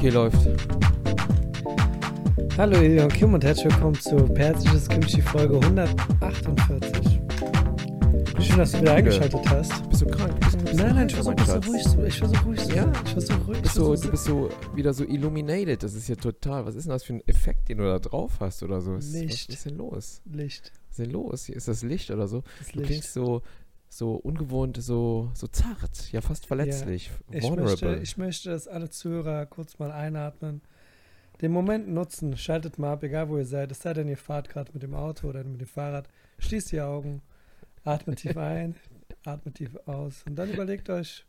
Okay, läuft. Hallo und Kim und herzlich willkommen zu Persisches Kimchi Folge 148. Schön, dass du wieder eingeschaltet hast. Bist du krank? Bist, bist Nein, nein, ich versuche mein so ruhig zu, ich versuche ruhig zu Ja? Ich versuche ruhig Du bist, so, du bist so wieder so illuminated. Das ist ja total. Was ist denn das für ein Effekt, den du da drauf hast oder so? Was, Licht. Was ist denn los? Licht, Was ist denn los? Ist das Licht oder so? das Du Licht. klingst so, so ungewohnt, so, so zart, ja fast verletzlich, Ich vulnerable. möchte, ich möchte, dass alle Zuhörer kurz mal einatmen. Den Moment nutzen, schaltet mal ab, egal wo ihr seid. Es sei denn, ihr fahrt gerade mit dem Auto oder mit dem Fahrrad. Schließt die Augen, atmet tief ein, atmet tief aus und dann überlegt euch,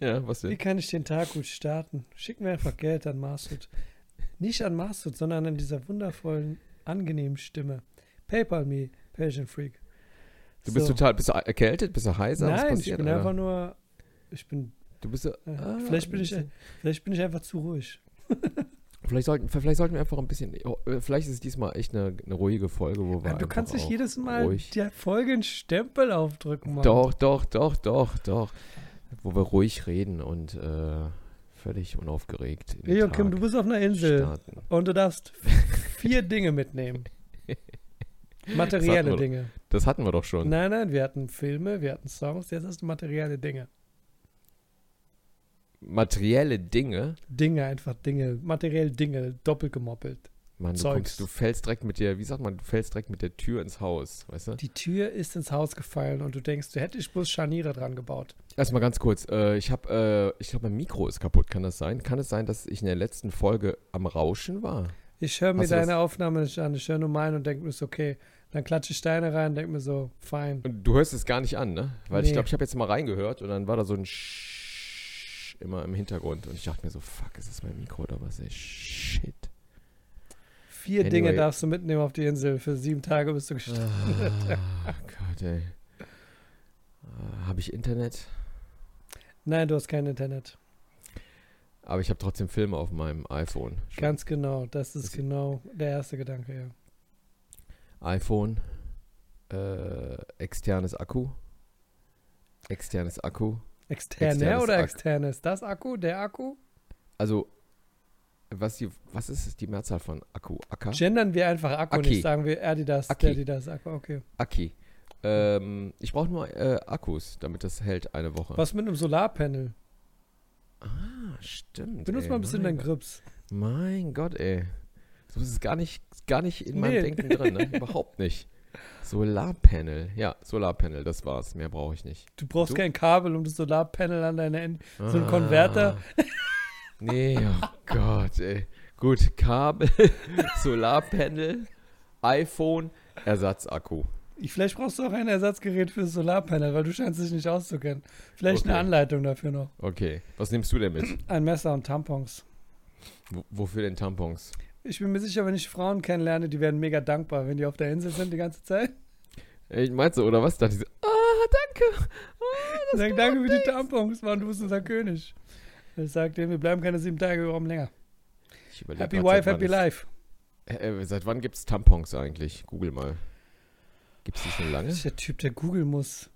ja, was Wie kann ich den Tag gut starten? Schick mir einfach Geld an Masud. Nicht an Masud, sondern an dieser wundervollen, angenehmen Stimme. PayPal me, Persian Freak. Du bist So. total, bist du erkältet, bist du heiser? Was Nein, ich passiert, bin Alter? einfach nur. Ich bin. Du bist Äh, ah, vielleicht, bin ich, bisschen- vielleicht bin ich einfach zu ruhig. Vielleicht sollten, vielleicht sollten wir einfach ein bisschen. oh, äh, Vielleicht ist es diesmal echt eine, eine ruhige Folge, wo wir. du kannst nicht jedes Mal ruhig- der Folge einen Stempel aufdrücken, Mann. Doch, doch, doch, doch, doch. Wo wir ruhig reden und äh, völlig unaufgeregt. Tag du bist auf einer Insel starten. und du darfst vier Dinge mitnehmen. Materielle wir- Dinge. Das hatten wir doch schon. Nein, nein, wir hatten Filme, wir hatten Songs, jetzt hast du materielle Dinge. Materielle Dinge. Dinge, einfach Dinge, materiell Dinge, doppelt gemoppelt. Mann, du, kommst, du fällst direkt mit der, wie sagt man, du fällst direkt mit der Tür ins Haus, weißt du? Die Tür ist ins Haus gefallen und du denkst, du hättest bloß Scharniere dran gebaut. Erstmal ganz kurz, äh, ich habe, äh, ich glaube, mein Mikro ist kaputt, kann das sein? Kann es sein, dass ich in der letzten Folge am Rauschen war? Ich höre mir Hast das- deine Aufnahme an, ich höre nur meine und denke mir, ist okay. Dann klatsche ich Steine rein und denke mir so, fein. Und du hörst es gar nicht an, ne? Weil ich Nee. glaube, ich habe jetzt mal reingehört und dann war da so ein Sch immer im Hintergrund und ich dachte mir so, fuck, ist das mein Mikro oder was? Ey, shit. Vier Dinge Anyway. darfst du mitnehmen auf die Insel. Für sieben Tage bist du gestorben. Ah, Gott, ey. Äh, habe ich Internet? Nein, du hast kein Internet. Aber ich habe trotzdem Filme auf meinem iPhone. Ganz genau. Das ist Das- genau der erste Gedanke, ja. iPhone, äh, externes Akku, externes Akku. Externe Externes oder Ak- externes? Das Akku, der Akku? Also, was, die, was ist die Mehrzahl von Akku? Akka? Gendern wir einfach Akku, Aki. nicht sagen wir Adidas, Aki. Adidas Akku, okay. Aki. Ähm, ich brauche nur äh, Akkus, damit das hält eine Woche. Was mit einem Solarpanel? Ah, stimmt. Benutzt ey, mal ein bisschen deinen Grips. Mein Gott, ey. So ist es gar nicht, gar nicht in meinem Nee. Denken drin, ne? Überhaupt nicht. Solarpanel. Ja, Solarpanel, das war's. Mehr brauche ich nicht. Du brauchst Du? kein Kabel, um das Solarpanel an deine Ende. So ein Ah. Konverter. Nee, oh Gott, ey. Gut, Kabel, Solarpanel, iPhone, Ersatzakku. Ich, vielleicht brauchst du auch ein Ersatzgerät für das Solarpanel, weil du scheinst dich nicht auszukennen. Vielleicht eine Okay. Anleitung dafür noch. Okay, was nimmst du denn mit? Ein Messer und Tampons. Wo, wofür denn Tampons? Ich bin mir sicher, wenn ich Frauen kennenlerne, die werden mega dankbar, wenn die auf der Insel sind die ganze Zeit. Ey, meinst du, oder was? Da diese, ah, danke. Und sagen, danke für die Tampons, Mann, du bist unser König. Ich sag denen, wir bleiben keine sieben Tage, wir brauchen länger. Ich Happy grad, Wife, happy life. Äh, äh, seit wann gibt's Tampons eigentlich? Google mal. Gibt's die schon lange? Das ist der Typ, der googeln muss.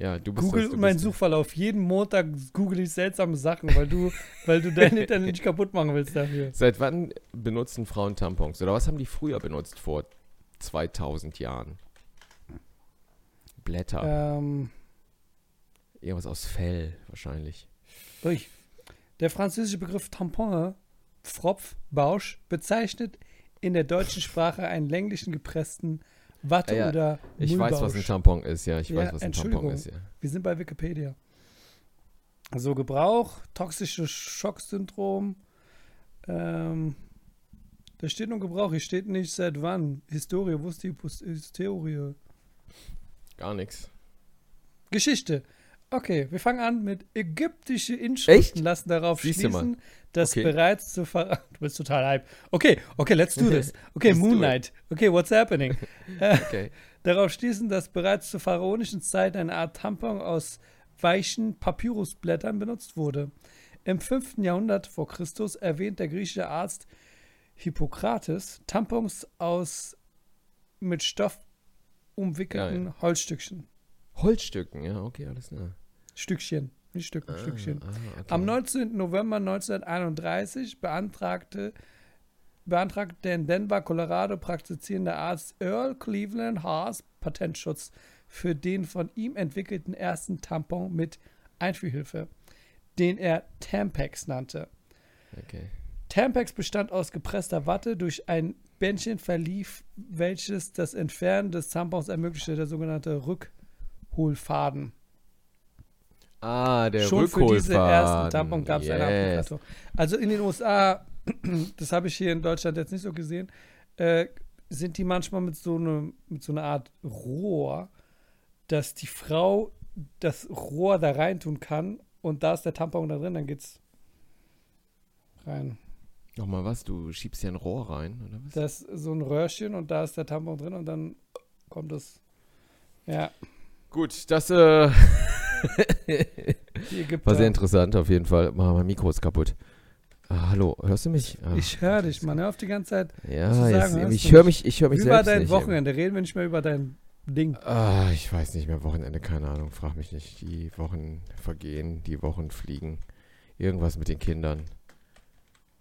Ja, du bist Google das, du mein bist, Suchverlauf. Jeden Montag google ich seltsame Sachen, weil du, weil du dein Internet nicht kaputt machen willst dafür. Seit wann benutzen Frauen Tampons? Oder was haben die früher benutzt vor 2000 Jahren? Blätter. Ähm, Irgendwas aus Fell wahrscheinlich. Ui. Der französische Begriff Tampon, Pfropf, Bausch, bezeichnet in der deutschen Sprache einen länglichen gepressten Watte- Ah ja, oder Ich weiß, was ein. Tampon ist, ja. Ich Ja, weiß, was ein Tampon ist, ja. Wir sind bei Wikipedia. So Gebrauch, toxisches Schocksyndrom. Ähm, da steht nur Gebrauch, hier steht nicht seit wann. Historie, wo ist die Historie? Gar nichts. Geschichte. Okay, wir fangen an mit ägyptische Inschriften Echt? lassen darauf Siehst schließen, dass Okay. bereits zu ver Du bist total hype. Okay, okay, let's do this. Okay, Moon. Knight. Okay, what's happening? Okay. darauf schließen, dass bereits zur pharaonischen Zeit eine Art Tampon aus weichen Papyrusblättern benutzt wurde. Im 5. Jahrhundert vor Christus erwähnt der griechische Arzt Hippokrates Tampons aus mit Stoff umwickelten Holzstückchen. Holzstücken, ja, okay, alles klar. Stückchen. Nicht Stück, Ah, Stückchen. ah, okay. Am 19. November 1931 beantragte, beantragte der in Denver, Colorado praktizierende Arzt Earl Cleveland Haas Patentschutz für den von ihm entwickelten ersten Tampon mit Einführhilfe, den er Tampax nannte. okay. Tampax bestand aus gepresster Watte, durch ein Bändchen verlief, welches das Entfernen des Tampons ermöglichte, der sogenannte Rückholfaden. Ah, der Schon für diese Rückholfaden. ersten Tampon gab es eine Yes. Applikation. Also in den USA, das habe ich hier in Deutschland jetzt nicht so gesehen, äh, sind die manchmal mit so, einem, mit so einer Art Rohr, dass die Frau das Rohr da reintun kann und da ist der Tampon da drin, dann geht's rein. Nochmal was, du schiebst hier ein Rohr rein, oder was? Das ist so ein Röhrchen und da ist der Tampon drin und dann kommt es. Ja, Gut, das äh. war sehr interessant auf jeden Fall. Mach, mein Mikro ist kaputt. Ah, hallo, hörst du mich? Ah, Ich höre dich, Mann. Hör auf die ganze Zeit. Ja, jetzt, sagen, hörst ich höre mich? ich höre mich war selbst dein nicht. Wochenende? Reden wir nicht mehr über dein Ding. Ah, ich weiß nicht mehr, Wochenende, keine Ahnung, frag mich nicht. Die Wochen vergehen, die Wochen fliegen. Irgendwas mit den Kindern.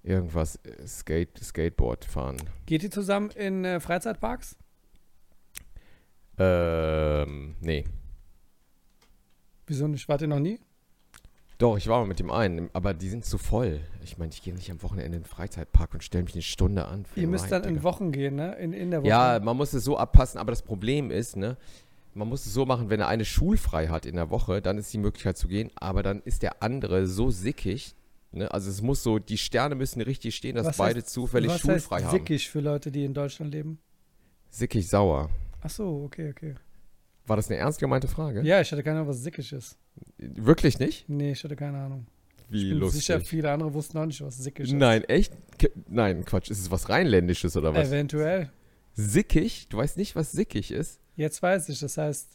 Irgendwas, äh, Skate, Skateboard fahren. Geht ihr zusammen in äh, Freizeitparks? Ähm, nee. Wieso nicht? Wart ihr noch nie? Doch, ich war mal mit dem einen, aber die sind zu voll. Ich meine, ich gehe nicht am Wochenende in den Freizeitpark und stelle mich eine Stunde an. für Ihr müsst Ride, dann in Digga. Wochen gehen, ne? In, in der Woche. Ja, man muss es so abpassen, aber das Problem ist, ne, man muss es so machen, wenn er eine schulfrei hat in der Woche, dann ist die Möglichkeit zu gehen, aber dann ist der andere so sickig, ne, also es muss so, die Sterne müssen richtig stehen, dass Was beide heißt- zufällig Was schulfrei heißt haben. sickig für Leute, die in Deutschland leben? Sickig sauer. Ach so, okay, okay. War das eine ernst gemeinte Frage? Ja, ich hatte keine Ahnung, was sickig ist. Wirklich nicht? Nee, ich hatte keine Ahnung. Wie ich bin lustig. sicher, viele andere wussten auch nicht, was sickig ist. Nein, echt? Nein, Quatsch. Ist es was Rheinländisches oder was? Eventuell. Sickig? Du weißt nicht, was sickig ist? Jetzt weiß ich, das heißt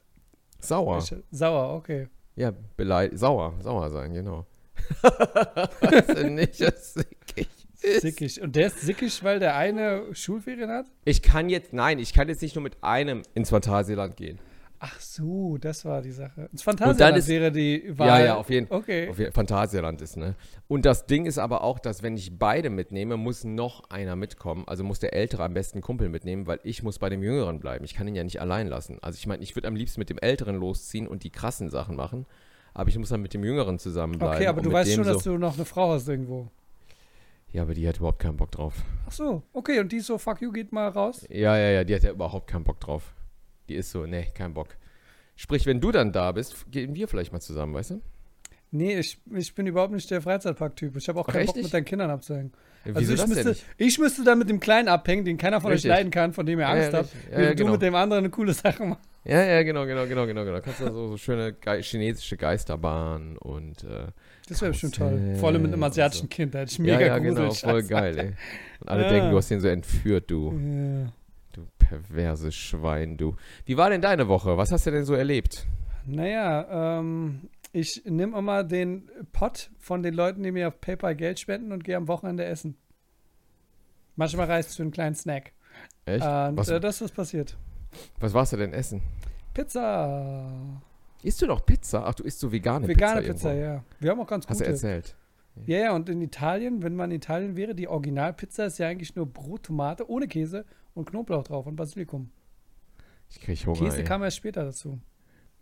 Sauer. ich, sauer, okay. Ja, belei sauer. Sauer sein, genau. weißt du nicht, was sickig ist? Sickig. Und der ist sickig, weil der eine Schulferien hat? Ich kann jetzt, nein, ich kann jetzt nicht nur mit einem ins Phantasialand gehen. Ach so, das war die Sache. Das Phantasialand ist- wäre die Wahl. Ja, ja, auf jeden Fall. Okay. Auf jeden Phantasialand ist, ne? Und das Ding ist aber auch, dass wenn ich beide mitnehme, muss noch einer mitkommen. Also muss der Ältere am besten Kumpel mitnehmen, weil ich muss bei dem Jüngeren bleiben. Ich kann ihn ja nicht allein lassen. Also ich meine, ich würde am liebsten mit dem Älteren losziehen und die krassen Sachen machen. Aber ich muss dann mit dem Jüngeren zusammenbleiben. Okay, aber du weißt schon, so, dass du noch eine Frau hast irgendwo. Ja, aber die hat überhaupt keinen Bock drauf. Ach so, okay, und die ist so, fuck you, geht mal raus. Ja, ja, ja, die hat ja überhaupt keinen Bock drauf. Die ist so, nee, kein Bock. Sprich, wenn du dann da bist, gehen wir vielleicht mal zusammen, weißt du? Nee, ich, ich bin überhaupt nicht der Freizeitpark-Typ. Ich habe auch Ach, keinen Bock, nicht? mit deinen Kindern abzuhängen. Ja, Also ich müsste, ich müsste dann mit dem Kleinen abhängen, den keiner von Richtig. euch leiden kann, von dem ihr Angst ja, habt. Ja, während ja, du genau. mit dem anderen eine coole Sache machst. Ja, ja, genau, genau, genau, genau, genau. Kannst du so, so schöne Ge chinesische Geisterbahn und äh, Das wäre bestimmt toll. Vor allem mit einem asiatischen so. Kind. Da hätte ich mega ja, ja, genau, voll geil, ey. Und alle denken, du hast den so entführt, du, Ja. Du perverses Schwein, du. Wie war denn deine Woche? Was hast du denn so erlebt? Naja, ähm, ich nehme immer den Pot von den Leuten, die mir auf PayPal Geld spenden und gehe am Wochenende essen. Manchmal es für einen kleinen Snack. Echt? Und was, äh, das ist passiert. was warst du denn essen? Pizza. Isst du noch Pizza? Ach, du isst so vegane, Vegane Pizza. Pizza, irgendwo. ja. Wir haben auch ganz Hast du gute. erzählt? Ja, ja, und in Italien, wenn man in Italien wäre, die Originalpizza ist ja eigentlich nur Brot, Tomate, ohne Käse und Knoblauch drauf und Basilikum. Ich krieg Hunger, Käse ey. kam erst später dazu.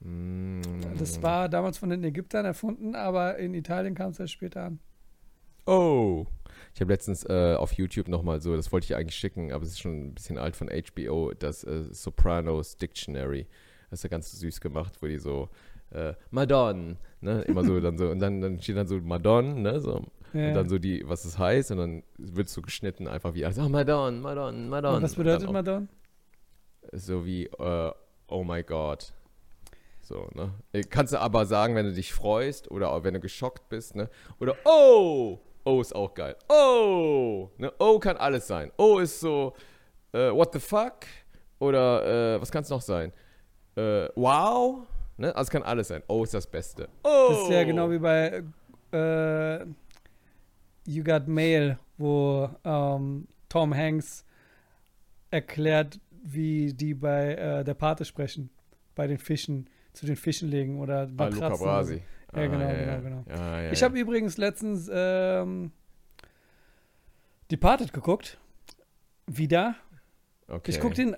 Mm. Das war damals von den Ägyptern erfunden, aber in Italien kam es erst später an. Oh. Ich habe letztens äh, auf YouTube nochmal so, das wollte ich eigentlich schicken, aber es ist schon ein bisschen alt von HBO, das äh, Sopranos Dictionary. Das ist ja ganz süß gemacht, wo die so, äh, Madonna, ne, immer so, dann so, und dann, dann steht dann so Madonna, ne, so, Ja. und dann so die, was es heißt, und dann wird so geschnitten, einfach wie, also, oh, Madonna, Madonna, Madonna. Und was bedeutet auch Madonna? So wie, äh, oh my God. So, ne? Äh, Kannst du aber sagen, wenn du dich freust oder auch wenn du geschockt bist, ne? Oder oh! Oh ist auch geil. Oh! Ne? Oh kann alles sein. Oh ist so, äh, what the fuck? Oder, äh, was kann es noch sein? Wow? Ne? Also es kann alles sein. Oh ist das Beste. Oh! Das ist ja genau wie bei äh, You Got Mail, wo ähm, Tom Hanks erklärt, wie die bei äh, der Pate sprechen, bei den Fischen, zu den Fischen legen oder Ah, Luca. Brasi. Ja, genau, Ah, genau, genau. Ja, ja, Ich ja. habe übrigens letztens ähm, Departed geguckt. Wieder. okay. Ich gucke den,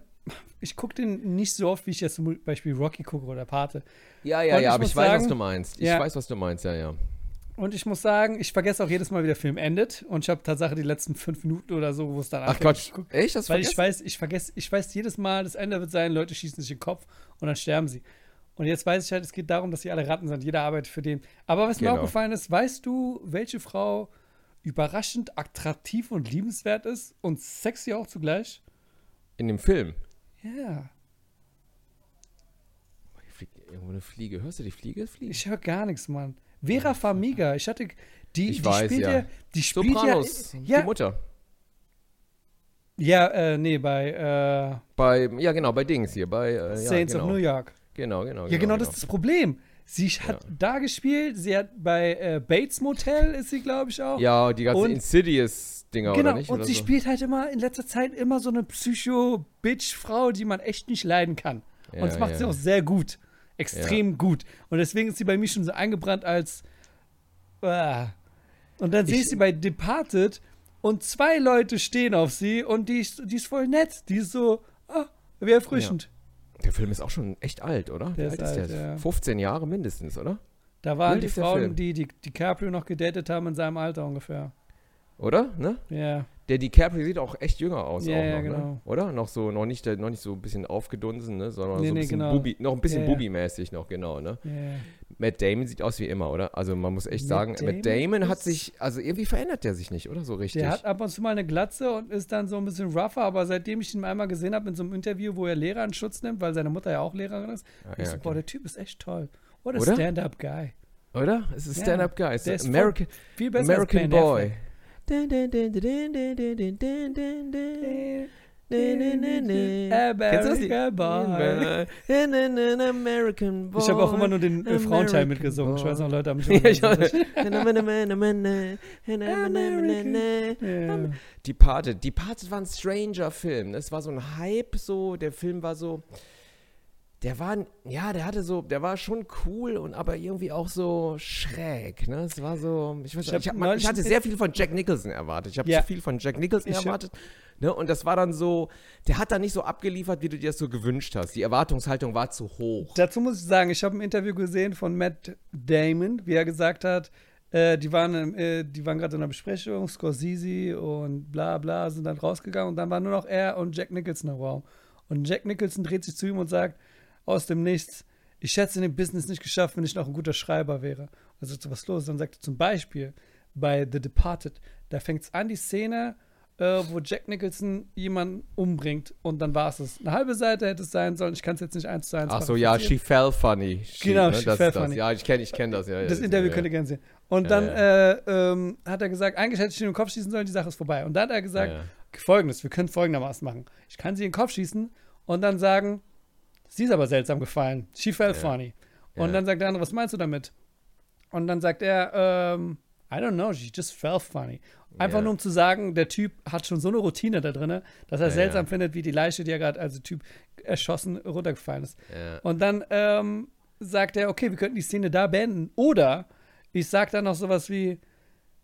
ich guck den nicht so oft, wie ich jetzt zum Beispiel Rocky gucke oder Pate. Ja, ja, Und ja, ich aber ich weiß, was sagen- du meinst. Ich Ja. weiß, was du meinst, ja, ja. Und ich muss sagen, ich vergesse auch jedes Mal, wie der Film endet. Und ich habe tatsächlich die letzten fünf Minuten oder so, wo es dann Ach Gott, geguckt. echt? Das Weil ich weiß, ich vergesse, ich weiß jedes Mal, das Ende wird sein, Leute schießen sich in den Kopf und dann sterben sie. Und jetzt weiß ich halt, es geht darum, dass sie alle Ratten sind. Jeder arbeitet für den. Aber was mir Genau. aufgefallen ist, weißt du, welche Frau überraschend attraktiv und liebenswert ist und sexy auch zugleich? In dem Film. Ja. Hier fliegt irgendwo eine Fliege. Hörst du die Fliege fliegen? Ich höre gar nichts, Mann. Vera Farmiga, ich hatte die, Ich die weiß, spielt ja. ja, die spielt Sopranos, ja, die Mutter. ja, äh, nee, bei äh, Bei, ja, genau, bei Dings hier, bei äh, Saints ja, genau. of New York. Genau, genau. Ja, genau, das ist das Problem. Sie hat Ja. da gespielt, sie hat bei äh, Bates Motel ist sie, glaube ich, auch. Ja, die ganzen Und- Insidious-Dinger, genau, oder nicht? und oder sie so? spielt halt immer in letzter Zeit immer so eine Psycho-Bitch-Frau, die man echt nicht leiden kann. und das Ja, macht ja. sie auch sehr gut. Extrem gut. Und deswegen ist sie bei mir schon so eingebrannt als. Ah. Und dann sehe ich sie bei Departed und zwei Leute stehen auf sie und die ist, die ist voll nett. Die ist so, ah, wie erfrischend. Der Film ist auch schon echt alt, oder? Der Wie ist alt alt, der? ja. 15 Jahre mindestens, oder? Da waren Wild die ist Frauen, die, die DiCaprio noch gedatet haben in seinem Alter ungefähr. Oder? Ne? Ja. Der DiCaprio sieht auch echt jünger aus, Ja, auch ja, noch, genau. ne? Oder? Noch so, noch nicht, noch nicht so ein bisschen aufgedunsen, ne? Sondern Nee, so ein nee, bisschen genau. Bubi, noch ein bisschen Ja. Bubi-mäßig noch, genau, ne? Matt Damon sieht aus wie immer, oder? Also man muss echt Matt sagen, Damon Matt Damon hat sich, also irgendwie verändert der sich nicht, oder? So richtig. Der hat ab und zu mal eine Glatze und ist dann so ein bisschen rougher, aber seitdem ich ihn einmal gesehen habe in so einem Interview, wo er Lehrer in Schutz nimmt, weil seine Mutter ja auch Lehrerin ist, Ah, ich so, okay. boah, der Typ ist echt toll. What a Oder? stand-up guy. Oder? Es ist Ja, Stand-Up Guy. Es der ist ist American, American Boy. Affleck. Kennst du das Lied? America Boy. American Boy. Ich habe auch immer nur den äh, Frauenteil American mitgesungen. Ich weiß noch, Boy. Leute haben immer auch. Ja. Departed. Departed war ein stranger Film. Das war so ein Hype, so. Der Film war so. Der war, ja, der hatte so, der war schon cool und aber irgendwie auch so schräg, ne? Es war so, ich weiß Ich ich, hab, man, ich hatte sehr viel von Jack Nicholson erwartet. Ich habe Ja. zu viel von Jack Nicholson erwartet, ne? Und das war dann so, der hat dann nicht so abgeliefert, wie du dir das so gewünscht hast. Die Erwartungshaltung war zu hoch. Dazu muss ich sagen, ich habe ein Interview gesehen von Matt Damon, wie er gesagt hat, äh, die waren, äh, die waren gerade in einer Besprechung, Scorsese und bla bla sind dann rausgegangen und dann war nur noch er und Jack Nicholson im Raum. Und Jack Nicholson dreht sich zu ihm und sagt aus dem Nichts, ich hätte es in dem Business nicht geschafft, wenn ich noch ein guter Schreiber wäre. Also so was los. Dann sagt er zum Beispiel bei The Departed, da fängt es an, die Szene, äh, wo Jack Nicholson jemanden umbringt und dann war es es. Eine halbe Seite hätte es sein sollen, ich kann es jetzt nicht eins zu eins Ach so, ja, she fell funny. She, Genau, ne? she das fell ist das. funny. Ja, ich kenne ich kenn das, ja. Das ja, Interview ja, könnt ihr gerne sehen. Und Ja, dann Äh, ähm, hat er gesagt, eigentlich hätte ich ihn in den Kopf schießen sollen, die Sache ist vorbei. Und dann hat er gesagt, folgendes, wir können folgendermaßen machen. Ich kann sie in den Kopf schießen und dann sagen, sie ist aber seltsam gefallen. She fell funny. Und Ja. dann sagt der andere, was meinst du damit? Und dann sagt er, ähm, I don't know, she just fell funny. Einfach Ja. nur um zu sagen, der Typ hat schon so eine Routine da drin, dass er Ja, seltsam ja. findet, wie die Leiche, die er gerade als Typ erschossen runtergefallen ist. Ja. Und dann ähm, sagt er, okay, wir könnten die Szene da beenden. Oder ich sag dann noch sowas wie,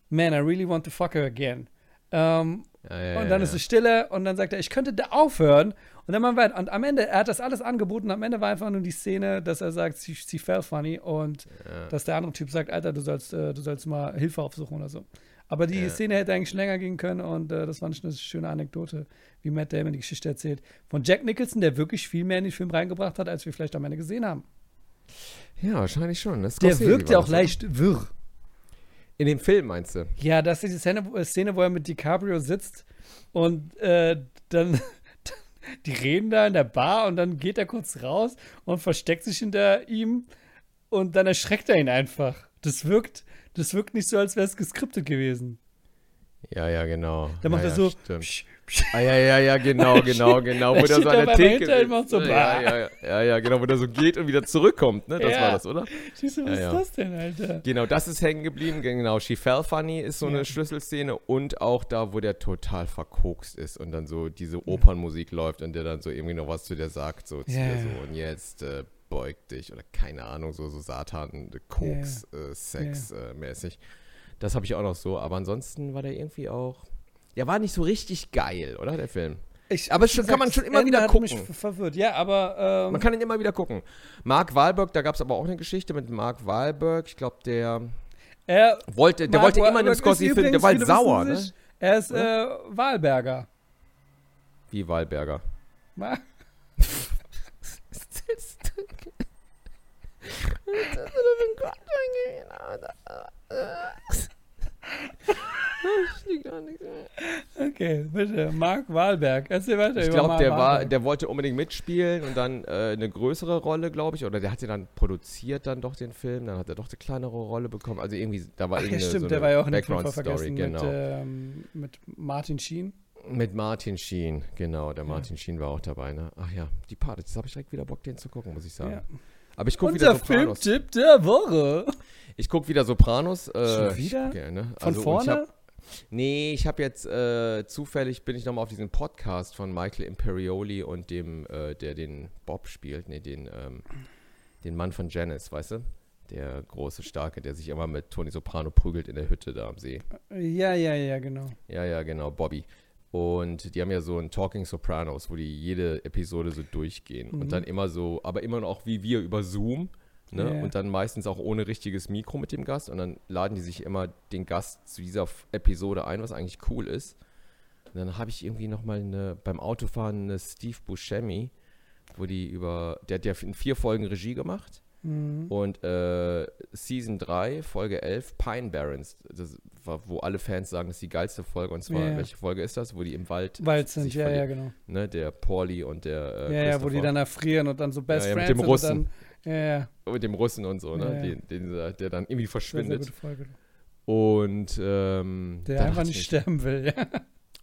man, I really want to fuck her again. Ähm, Ja, ja, und dann ja, ist ja. es Stille und dann sagt er, ich könnte da aufhören. Und dann machen wir weiter. Und am Ende, er hat das alles angeboten. Am Ende war einfach nur die Szene, dass er sagt, sie, sie fell funny. Und Ja. dass der andere Typ sagt, Alter, du sollst, äh, du sollst mal Hilfe aufsuchen oder so. Aber die Ja. Szene hätte eigentlich schon länger gehen können und äh, das fand ich eine schöne Anekdote, wie Matt Damon die Geschichte erzählt. Von Jack Nicholson, der wirklich viel mehr in den Film reingebracht hat, als wir vielleicht am Ende gesehen haben. ja, wahrscheinlich schon. ne? Der wirkt ja auch das, oder? leicht wirr. In dem Film meinst du? Ja, das ist die Szene, wo- Szene, wo er mit DiCaprio sitzt und äh, dann die reden da in der Bar und dann geht er kurz raus und versteckt sich hinter ihm und dann erschreckt er ihn einfach. Das wirkt, das wirkt nicht so, als wäre es geskriptet gewesen. Ja, ja, genau. Da macht ja, er so, psch, psch, Ah, ja, ja, ja, genau, genau, genau. Wo der so an der Theke so, ja, ja, ja, ja, ja, genau, wo der so geht und wieder zurückkommt, ne? Das Ja. war das, oder? Du, was Ja, ist das denn, Alter? Genau, das ist hängen geblieben. Genau, She Fell Funny ist so eine Schlüsselszene und auch da, wo der total verkokst ist und dann so diese Opernmusik läuft und der dann so irgendwie noch was zu der sagt, so zu der so und jetzt äh, beug dich oder keine Ahnung, so, so Satan, Koks, äh, Sex äh, mäßig. Das habe ich auch noch so, aber ansonsten war der irgendwie auch. Ja, war nicht so richtig geil, oder, der Film? Ich, Aber schon, kann man schon immer Ende wieder hat gucken. mich ver- verwirrt. Ja, aber ähm, Man kann ihn immer wieder gucken. Mark Wahlberg, da gab es aber auch eine Geschichte mit Mark Wahlberg. Ich glaube, der er, wollte, der Mark wollte immer in einem Wahlberg ist Scorsese-Film, der war halt sauer, ne? sich, Er ist äh, Wahlberger. Wie Wahlberger. Ma- Okay, bitte. Mark Wahlberg. Erzähl weiter Ich über glaube, Mark der war, der wollte unbedingt mitspielen und dann äh, eine größere Rolle, glaube ich, oder der hat ja dann produziert dann doch den Film, dann hat er doch eine kleinere Rolle bekommen. Also irgendwie, da war Ach ja, irgendwie stimmt, so der war ja auch in dem Film Background-Story, vergessen genau. mit, ähm, mit Martin Sheen. Mit Martin Sheen, genau, der Ja. Martin Sheen war auch dabei, ne? Ach ja, die Party, jetzt habe ich direkt wieder Bock, den zu gucken, muss ich sagen. Ja. Aber ich gucke wieder Unser Sopranos. Filmtipp der Woche. Ich gucke wieder Sopranos. Äh, Schon wieder? Ich, gerne. Von Also, vorne? Ich hab, nee, ich habe jetzt äh, zufällig bin ich nochmal auf diesen Podcast von Michael Imperioli und dem, äh, der den Bob spielt, nee, den, ähm, den Mann von Janice, weißt du? Der große, starke, der sich immer mit Tony Soprano prügelt in der Hütte da am See. ja, ja, ja, genau. Ja, ja, genau, Bobby. Und die haben ja so ein Talking Sopranos, wo die jede Episode so durchgehen. Mhm. Und dann immer so, aber immer noch wie wir über Zoom. Ne? Ja. Und dann meistens auch ohne richtiges Mikro mit dem Gast. Und dann laden die sich immer den Gast zu dieser Episode ein, was eigentlich cool ist. Und dann habe ich irgendwie nochmal eine, beim Autofahren eine Steve Buscemi, wo die über, der hat ja in vier Folgen Regie gemacht. Mhm. Und äh, Season 3, Folge 11, Pine Barrens, das war, wo alle Fans sagen, das ist die geilste Folge. Und zwar, ja. welche Folge ist das? Wo die im Wald, Wald sind, sich ja, ja, genau. ne, der Pauli und der äh, ja, ja, wo die dann erfrieren und dann so Best Ja, ja, mit Friends dem sind Russen. Und dann, ja, ja. mit dem Russen und so, ne? Ja, ja. Den, den, der- der dann irgendwie Sehr, sehr verschwindet. gute Folge. Und ähm, Der einfach nicht ich sterben will, ja.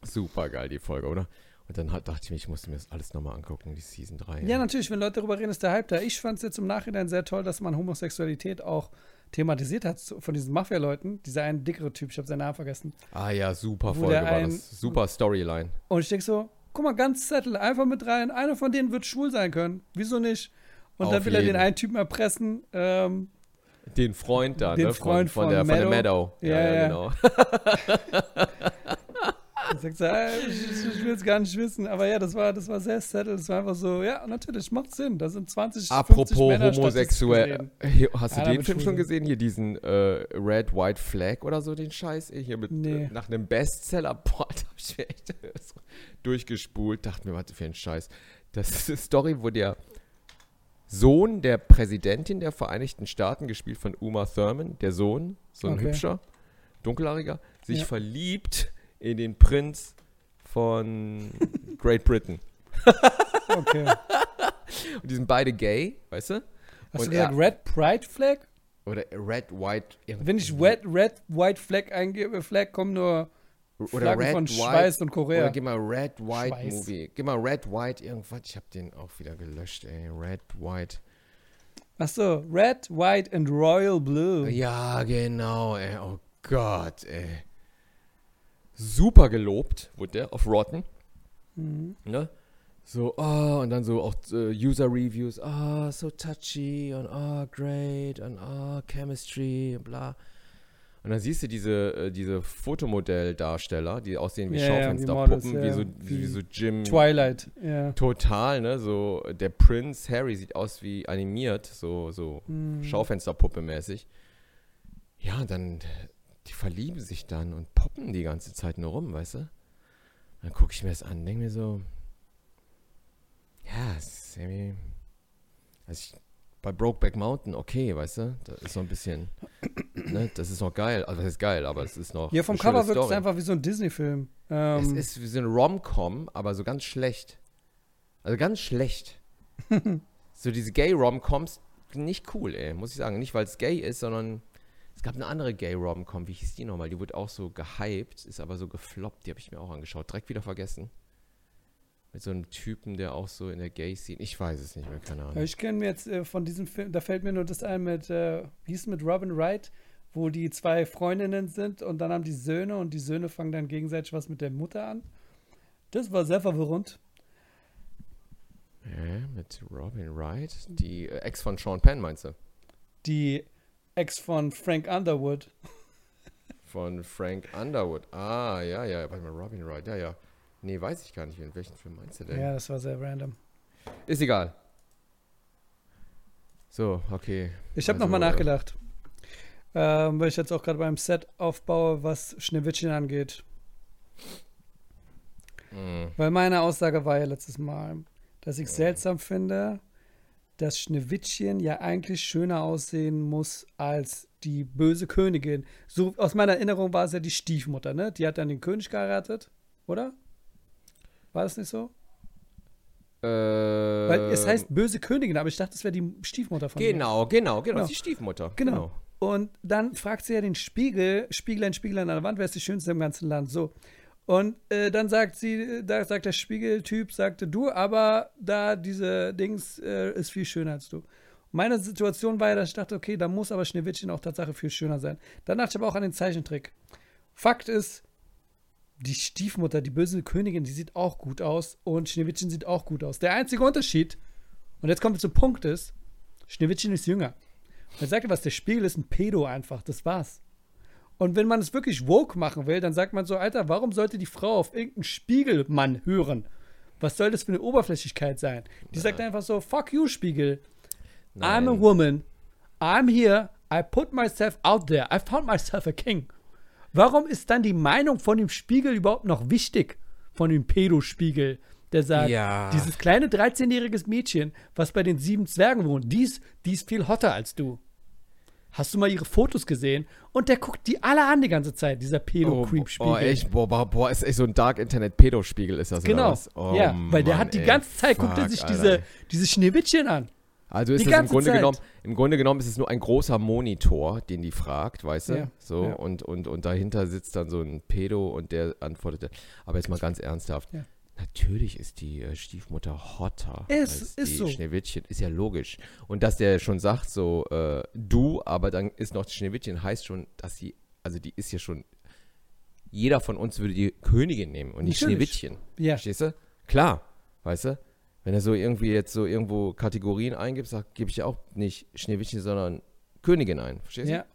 Super geil, die Folge, oder? Und dann hat, dachte ich mir, ich musste mir das alles nochmal angucken, die Season 3. Ja, natürlich, wenn Leute darüber reden, ist der Hype da. Ich fand es jetzt im Nachhinein sehr toll, dass man Homosexualität auch thematisiert hat von diesen Mafia-Leuten. Dieser eine dickere Typ, ich habe seinen Namen vergessen. Ah ja, super Folge war ein- das. Super Storyline. Und ich denke so, guck mal, ganz Zettel, einfach mit rein. Einer von denen wird schwul sein können. Wieso nicht? Und dann Auf will er den jeden. einen Typen erpressen. Ähm, Den Freund da, Den ne? Freund von, von der, von der Meadow. Meadow. Ja, ja. genau. sagt so, äh, ich, will es gar nicht wissen. Aber ja, das war, das war sehr settled. Das war einfach so, ja, natürlich, macht Sinn. Da sind 20, 50 Apropos homosexuell. Hast du Einer den Film schon gesehen? Hier diesen äh, Red White Flag oder so, den Scheiß? Hier mit Nee. äh, nach einem Bestseller. Boah, da hab ich echt durchgespult. Dachte mir, was für ein Scheiß. Das ist eine Story, wo der Sohn der Präsidentin der Vereinigten Staaten, gespielt von Uma Thurman, der Sohn, so ein Okay. hübscher, dunkelhaariger, sich Ja. verliebt in den Prinz von Great Britain. Okay. Und die sind beide gay, weißt du? Hast Und du gesagt Red Pride Flag? Oder Red, White. Wenn ich Red, Red White Flag eingebe, Flag kommen nur oder Flaggen Red, von White. Schweiß und Korea. Oder gib mal Red, White Schweiß. Movie. Gib mal Red, White irgendwas. Ich hab den auch wieder gelöscht, ey. Red, White. Achso, Red, White and Royal Blue. Ja, genau, ey. Oh Gott, ey. Super gelobt wurde der auf Rotten. Mhm. Ne? So, oh, und dann so auch äh, User-Reviews. Ah, so touchy und ah, great und ah, chemistry und bla. Und dann siehst du diese, äh, diese Fotomodelldarsteller, die aussehen wie Ja, ja, wie Schaufensterpuppen, Models, wie, ja. so, wie, Wie so Jim. Twilight, ja. Total, ne? So, der Prince Harry sieht aus wie animiert, so, so Mhm. Schaufensterpuppe mäßig. Ja, dann, die verlieben sich dann und poppen die ganze Zeit nur rum, weißt du? Dann gucke ich mir das an, denke mir so, ja, es ist irgendwie, also ich, bei Brokeback Mountain, okay, weißt du, das ist so ein bisschen, ne, das ist noch geil, also das ist geil, aber es ist noch Ja, vom Cover wirkt es einfach wie so ein Disney-Film. Es Ähm, ist wie so ein Rom-Com, aber so ganz schlecht. Also ganz schlecht. so diese Gay-Rom-Coms, nicht cool, ey, muss ich sagen. Nicht, weil es gay ist, sondern es gab eine andere Gay-Rom-Com, wie hieß die nochmal? Die wurde auch so gehypt, ist aber so gefloppt, die habe ich mir auch angeschaut. Direkt wieder vergessen. Mit so einem Typen, der auch so in der Gay-Scene, ich weiß es nicht mehr, keine Ahnung. ich kenne mir jetzt äh, von diesem Film, da fällt mir nur das ein mit, äh, wie hieß es mit Robin Wright, wo die zwei Freundinnen sind und dann haben die Söhne und die Söhne fangen dann gegenseitig was mit der Mutter an. Das war sehr verwirrend. Äh, mit Robin Wright? Die äh, Ex von Sean Penn, meinst du? Die Ex von Frank Underwood. Von Frank Underwood. Ah, ja, ja. Warte mal, Robin Wright. Ja, ja. Nee, weiß ich gar nicht. In welchen Film meinst du denn? Ja, das war sehr random. Ist egal. So, okay. Ich habe Also, nochmal äh, nachgedacht. Ähm, weil ich jetzt auch gerade beim Set aufbaue, was Schneewittchen angeht. mh, Weil meine Aussage war ja letztes Mal, dass ich seltsam finde, dass Schneewittchen ja eigentlich schöner aussehen muss als die böse Königin. So aus meiner Erinnerung war es ja die Stiefmutter, ne? Die hat dann den König geheiratet, oder? War das nicht so? Weil es ähm, heißt böse Königin, aber ich dachte, das wäre die Stiefmutter von. Genau, genau, genau. Genau. Die Stiefmutter. Genau. Und dann fragt sie ja den Spiegel, Spieglein, Spieglein an der Wand, wer ist die schönste im ganzen Land? So. Und äh, dann sagt sie, da sagt der Spiegeltyp, sagte du, aber da diese Dings äh, ist viel schöner als du. Meine Situation war ja, dass ich dachte, okay, da muss aber Schneewittchen auch Tatsache viel schöner sein. Dann dachte ich aber auch an den Zeichentrick. Fakt ist, die Stiefmutter, die böse Königin, die sieht auch gut aus und Schneewittchen sieht auch gut aus. Der einzige Unterschied, und jetzt kommt es zum Punkt ist, Schneewittchen ist jünger. Und er sagte was, der Spiegel ist ein Pedo einfach, das war's. Und wenn man es wirklich woke machen will, dann sagt man so, Alter, warum sollte die Frau auf irgendeinen Spiegelmann hören? Was soll das für eine Oberflächlichkeit sein? Die sagt einfach so, fuck you, Spiegel. I'm a Nein. woman. I'm here. I put myself out there. I found myself a king. Warum ist dann die Meinung von dem Spiegel überhaupt noch wichtig? Von dem Pedo-Spiegel, der sagt, Ja. dieses kleine 13-jähriges Mädchen, was bei den sieben Zwergen wohnt, die ist, die ist viel hotter als du. Hast du mal ihre Fotos gesehen? Und der guckt die alle an die ganze Zeit, dieser Oh, Pedo-Creep-Spiegel. oh, echt? Boah, boah, boah, ist echt so ein Dark Internet Pedospiegel ist das Genau. Oh, ja, weil der Mann, hat die ey, ganze Zeit, guckt er fuck, sich Alter. diese, diese Schneewittchen an. Also ist es im Grunde Zeit. genommen, im Grunde genommen ist es nur ein großer Monitor, den die fragt, weißt du? Ja, So, ja. und, und, und dahinter sitzt dann so ein Pedo und der antwortete. Aber jetzt mal ganz ernsthaft. Ja. Natürlich ist die äh, Stiefmutter hotter Ist- als ist die so. Schneewittchen. Ist ja logisch. Und dass der schon sagt, so, äh, du, aber dann ist noch Schneewittchen, heißt schon, dass sie, also die ist ja schon, jeder von uns würde die Königin nehmen und nicht. Schneewittchen. Ja. Verstehst du? Klar, weißt du? Wenn er so irgendwie jetzt so irgendwo Kategorien eingibt, sag, gebe ich ja auch nicht Schneewittchen, sondern Königin ein. Verstehst ja.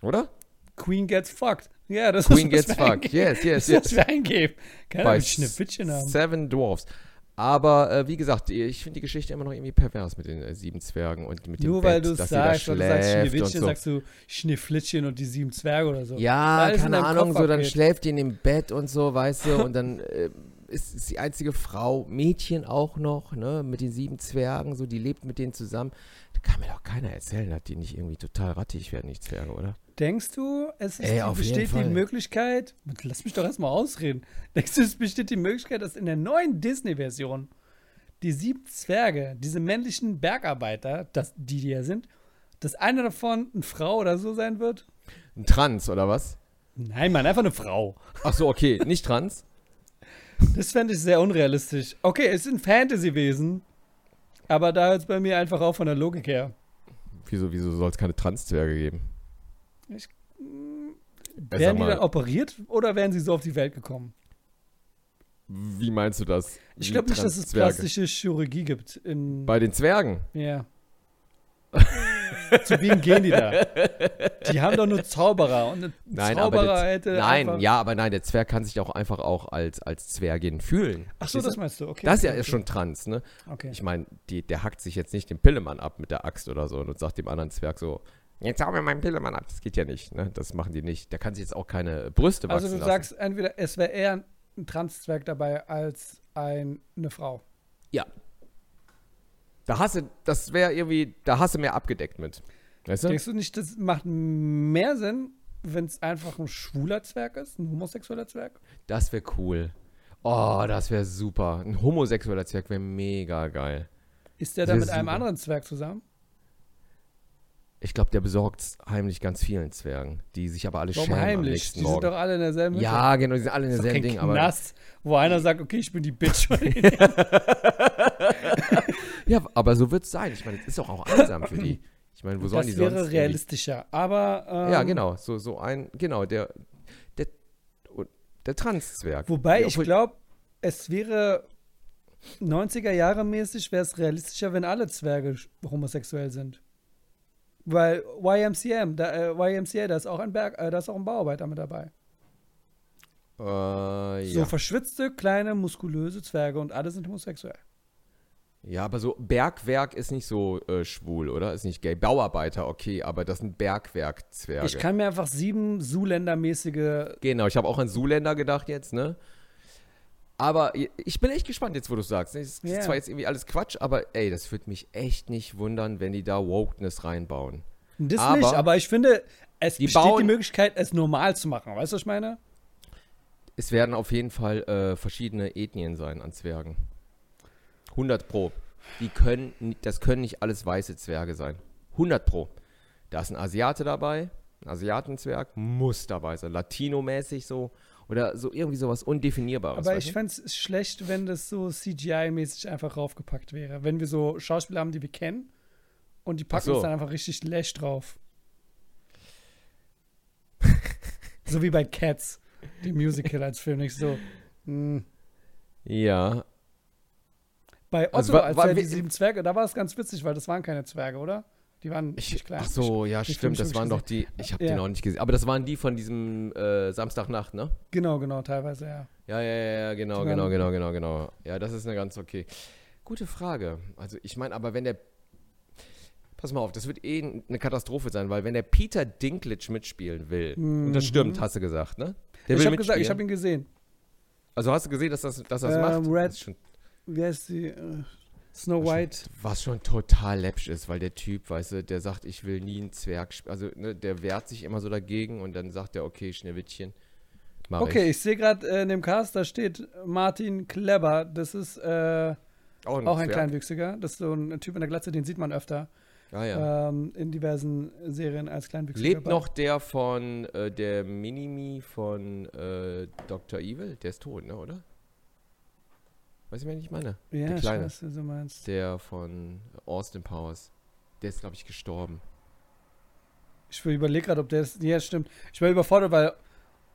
du? Oder? Queen gets fucked. Ja, das Queen ist was gets fucked. eingeben. Yes, yes, Das yes. wir eingeben. Kann mit Schneewittchen haben. Seven Dwarfs. Aber äh, wie gesagt, ich finde die Geschichte immer noch irgendwie pervers mit den äh, sieben Zwergen und mit dem Nur Bett, weil du es dass sie da sagst, weil du sagst Schneewittchen, so. sagst du Schneeflittchen und die sieben Zwerge oder so. Ja, keine Ahnung, so dann schläft die in dem Bett und so, weißt du, und dann äh, ist, ist die einzige Frau, Mädchen auch noch, ne, mit den sieben Zwergen, so, die lebt mit denen zusammen. Da kann mir doch keiner erzählen, dass die nicht irgendwie total rattig werden, die Zwerge, oder? Denkst du, es Ey, die, besteht die. Möglichkeit, lass mich doch erstmal ausreden, denkst du, es besteht die Möglichkeit, dass in der neuen Disney-Version die sieben Zwerge, diese männlichen Bergarbeiter, das, die die ja sind, dass einer davon eine Frau oder so sein wird? Ein Trans, oder was? Nein, Mann, einfach eine Frau. Ach so, okay, nicht Trans? Das fände ich sehr unrealistisch. Okay, es sind Fantasy-Wesen, aber da hört es bei mir einfach auf von der Logik her. Wieso, wieso soll es keine Trans-Zwerge geben? Ich, Äh, werden sag die dann mal, operiert oder wären sie so auf die Welt gekommen? wie meinst du das? Ich glaube nicht, dass es plastische Chirurgie gibt. In, Bei den Zwergen? ja. Zu wem gehen die da? Die haben doch nur Zauberer. Und ein Nein, aber Zauberer der, hätte. nein, ja, aber nein, der Zwerg kann sich auch einfach auch als, als Zwergin fühlen. Ach so, das du? meinst du. Okay. Das ist ja okay, schon trans, ne? Okay. Ich meine, der hackt sich jetzt nicht den Pillemann ab mit der Axt oder so und sagt dem anderen Zwerg so, jetzt hau mir meinen Pillemann ab. Das geht ja nicht, ne? Das machen die nicht. Der kann sich jetzt auch keine Brüste wachsen Also du lassen. sagst entweder, es wäre eher ein Transzwerg dabei als ein, eine Frau. ja. Da hast du, das wäre irgendwie, da hast du mehr abgedeckt mit. Weißt du? Denkst du nicht, das macht mehr Sinn, wenn es einfach ein schwuler Zwerg ist, ein homosexueller Zwerg? Das wäre cool. Oh, das wäre super. Ein homosexueller Zwerg wäre mega geil. Ist der wär mit einem super. anderen Zwerg zusammen? Ich glaube, der besorgt heimlich ganz vielen Zwergen, die sich aber alle Warum schämen heimlich? Die sind Morgen. doch alle in derselben Hütte. Ja, genau, die sind alle in derselben Ding, aber Knast, wo einer sagt, okay, ich bin die Bitch. Ja, aber so wird es sein. Ich meine, es ist doch auch einsam für die. Ich meine, wo sollen die das sonst? wäre irgendwie- realistischer. Aber ähm, Ja, genau. So, so ein, genau, der, der, der Transzwerg. Wobei Ja, ich glaube, es wäre 90er Jahre mäßig wäre es realistischer, wenn alle Zwerge homosexuell sind. Weil YMCA, da, äh, YMCA, da ist auch ein Berg, äh, da ist auch ein Bauarbeiter mit dabei. Äh, So ja. verschwitzte, kleine, muskulöse Zwerge und alle sind homosexuell. Ja, aber so Bergwerk ist nicht so äh, schwul, oder? Ist nicht gay. Bauarbeiter, okay, aber das sind Bergwerkzwerge. Ich kann mir einfach sieben Zuländer-mäßige. Genau, ich habe auch an Zuländer gedacht jetzt, ne? Aber ich bin echt gespannt jetzt, wo du sagst. ne? Es ist Ja. zwar jetzt irgendwie alles Quatsch, aber ey, das würde mich echt nicht wundern, wenn die da Wokeness reinbauen. Das Aber- nicht, aber ich finde, es besteht bauen- die Möglichkeit, es normal zu machen. Weißt du, was ich meine? Es werden auf jeden Fall äh, verschiedene Ethnien sein an Zwergen. 100 pro. Die können, das können nicht alles weiße Zwerge sein. 100 pro. Da ist ein Asiate dabei, ein Asiatenzwerg muss dabei sein. Latino-mäßig so. Oder so irgendwie sowas Undefinierbares. Aber ich fände es schlecht, wenn das so CGI-mäßig einfach raufgepackt wäre. Wenn wir so Schauspieler haben, die wir kennen und die packen so. uns dann einfach richtig Lash drauf. so wie bei Cats, die Musical als Film, nicht so. hm. Ja, Bei Otto, Also wa- als wa- er die sieben Zwerge, da war es ganz witzig, weil das waren keine Zwerge, oder? Die waren Ich, nicht klein. ach so, ja, ich- stimmt. Das waren doch die. Ich habe Ja. die noch nicht gesehen. Aber das waren die von diesem äh, Samstagnacht, ne? Genau, genau, teilweise, ja. Ja, ja, ja, ja, genau, Die genau, genau, genau, genau. Ja, das ist eine ganz okay. Gute Frage. Also, ich meine, aber wenn der. Pass mal auf, das wird eh eine Katastrophe sein, weil wenn der Peter Dinklage mitspielen will, und das stimmt, hast du gesagt, ne? Der ich habe gesagt, ich habe ihn gesehen. Also hast du gesehen, dass das, dass das Ähm, macht? Red- Das Wie heißt die? Äh, Snow White. was schon total läppsch ist, weil der Typ, weißt du, der sagt, ich will nie einen Zwerg spielen. Also, ne, der wehrt sich immer so dagegen und dann sagt er, okay, Schneewittchen. Mach Okay, ich. ich sehe gerade äh, in dem Cast, da steht Martin Kleber. Das ist äh, Auch ein, auch ein. Kleinwüchsiger. Das ist so ein Typ in der Glatze, den sieht man öfter Ah, ja. ähm, in diversen Serien als Kleinwüchsiger. Lebt noch der von äh, der Minimi von äh, Dr. Evil? Der ist tot, ne, oder? Weißt du, wen ich meine? Ja, der ich Kleine. weiß, was du meinst. Der von Austin Powers. Der ist, glaube ich, gestorben. Ich überlege gerade, ob der ist. Ja, stimmt. Ich war überfordert, weil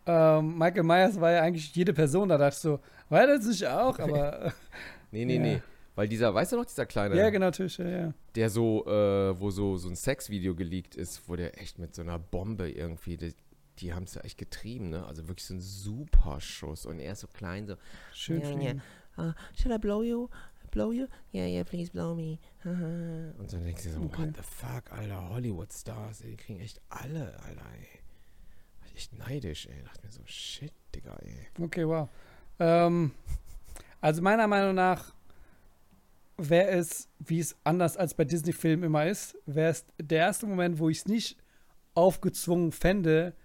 ähm, Michael Myers war ja eigentlich jede Person. Da dachte ich so, war das nicht auch? Aber Nee, nee, Ja. nee. Weil dieser, weißt du noch, dieser kleine, ja, genau, natürlich, ja, ja. der so, äh, wo so, so ein Sexvideo geleakt ist, wo der echt mit so einer Bombe irgendwie, die, die haben es ja echt getrieben, ne? Also wirklich so ein super Schuss. Und er ist so klein, so, Schön Ja. Uh, should I blow you? Blow you? Yeah, yeah, please blow me. Und dann denkst du so, Okay. what the fuck, Alter, Hollywood-Stars, ey, die kriegen echt alle, Alter, ey. War ich echt neidisch, ey. Dachte mir so, shit, Digga, ey. Okay, wow. Ähm, also meiner Meinung nach wäre es, wie es anders als bei Disney-Filmen immer ist, wäre es der erste Moment, wo ich es nicht aufgezwungen fände,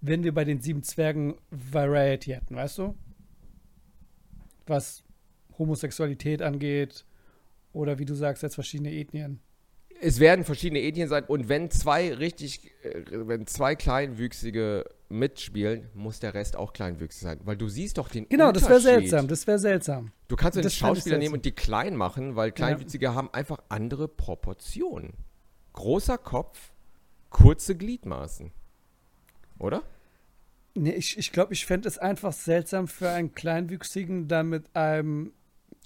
wenn wir bei den sieben Zwergen Variety hätten, weißt du? Was Homosexualität angeht oder wie du sagst, jetzt verschiedene Ethnien. Es werden verschiedene Ethnien sein und wenn zwei richtig, äh, wenn zwei Kleinwüchsige mitspielen, muss der Rest auch kleinwüchsig sein. Weil du siehst doch den Genau, das wäre seltsam, das wäre seltsam. Du kannst ja nicht Schauspieler nehmen und die klein machen, weil Kleinwüchsige haben einfach andere Proportionen. Großer Kopf, kurze Gliedmaßen. Oder? Nee, ich ich glaube, ich fände es einfach seltsam für einen Kleinwüchsigen, da mit einem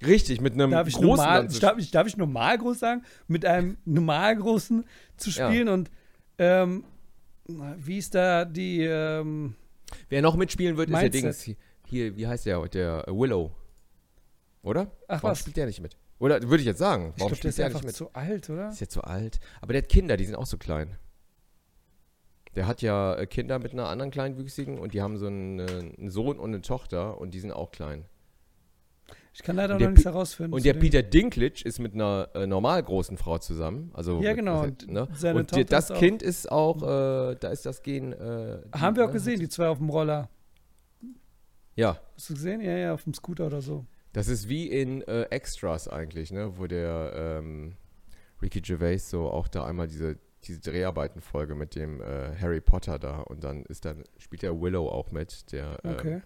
Richtig, mit einem darf ich, großen normal, darf, ich, darf ich normal groß sagen? Mit einem normal großen zu Ja. spielen und ähm, wie ist da die ähm, Wer noch mitspielen wird, ist der. Dings. Hier, wie heißt der? Der äh, Willow. Oder? Ach Warum was, spielt der nicht mit? Oder würde ich jetzt sagen. ich Warum glaube, der spielt ist der einfach nicht mit? zu alt, oder? Ist jetzt zu alt. Aber der hat Kinder, die sind auch so klein. Der hat ja äh, Kinder mit einer anderen Kleinwüchsigen und die haben so einen, äh, einen Sohn und eine Tochter und die sind auch klein. Ich kann leider noch nichts herausfinden. Und der dem. Peter Dinklage ist mit einer äh, normal großen Frau zusammen. Also Ja, genau, mit- und ne? seine und die, das ist auch- Kind ist auch, äh, da ist das Gen. Äh, die, Haben wir auch ne, gesehen, die zwei auf dem Roller. Ja, Hast du gesehen? Ja, ja, auf dem Scooter oder so. das ist wie in äh, Extras eigentlich, ne? Wo der ähm, Ricky Gervais so auch da einmal diese, diese Dreharbeitenfolge mit dem äh, Harry Potter da und dann ist dann, spielt der Willow auch mit, der ähm, Okay.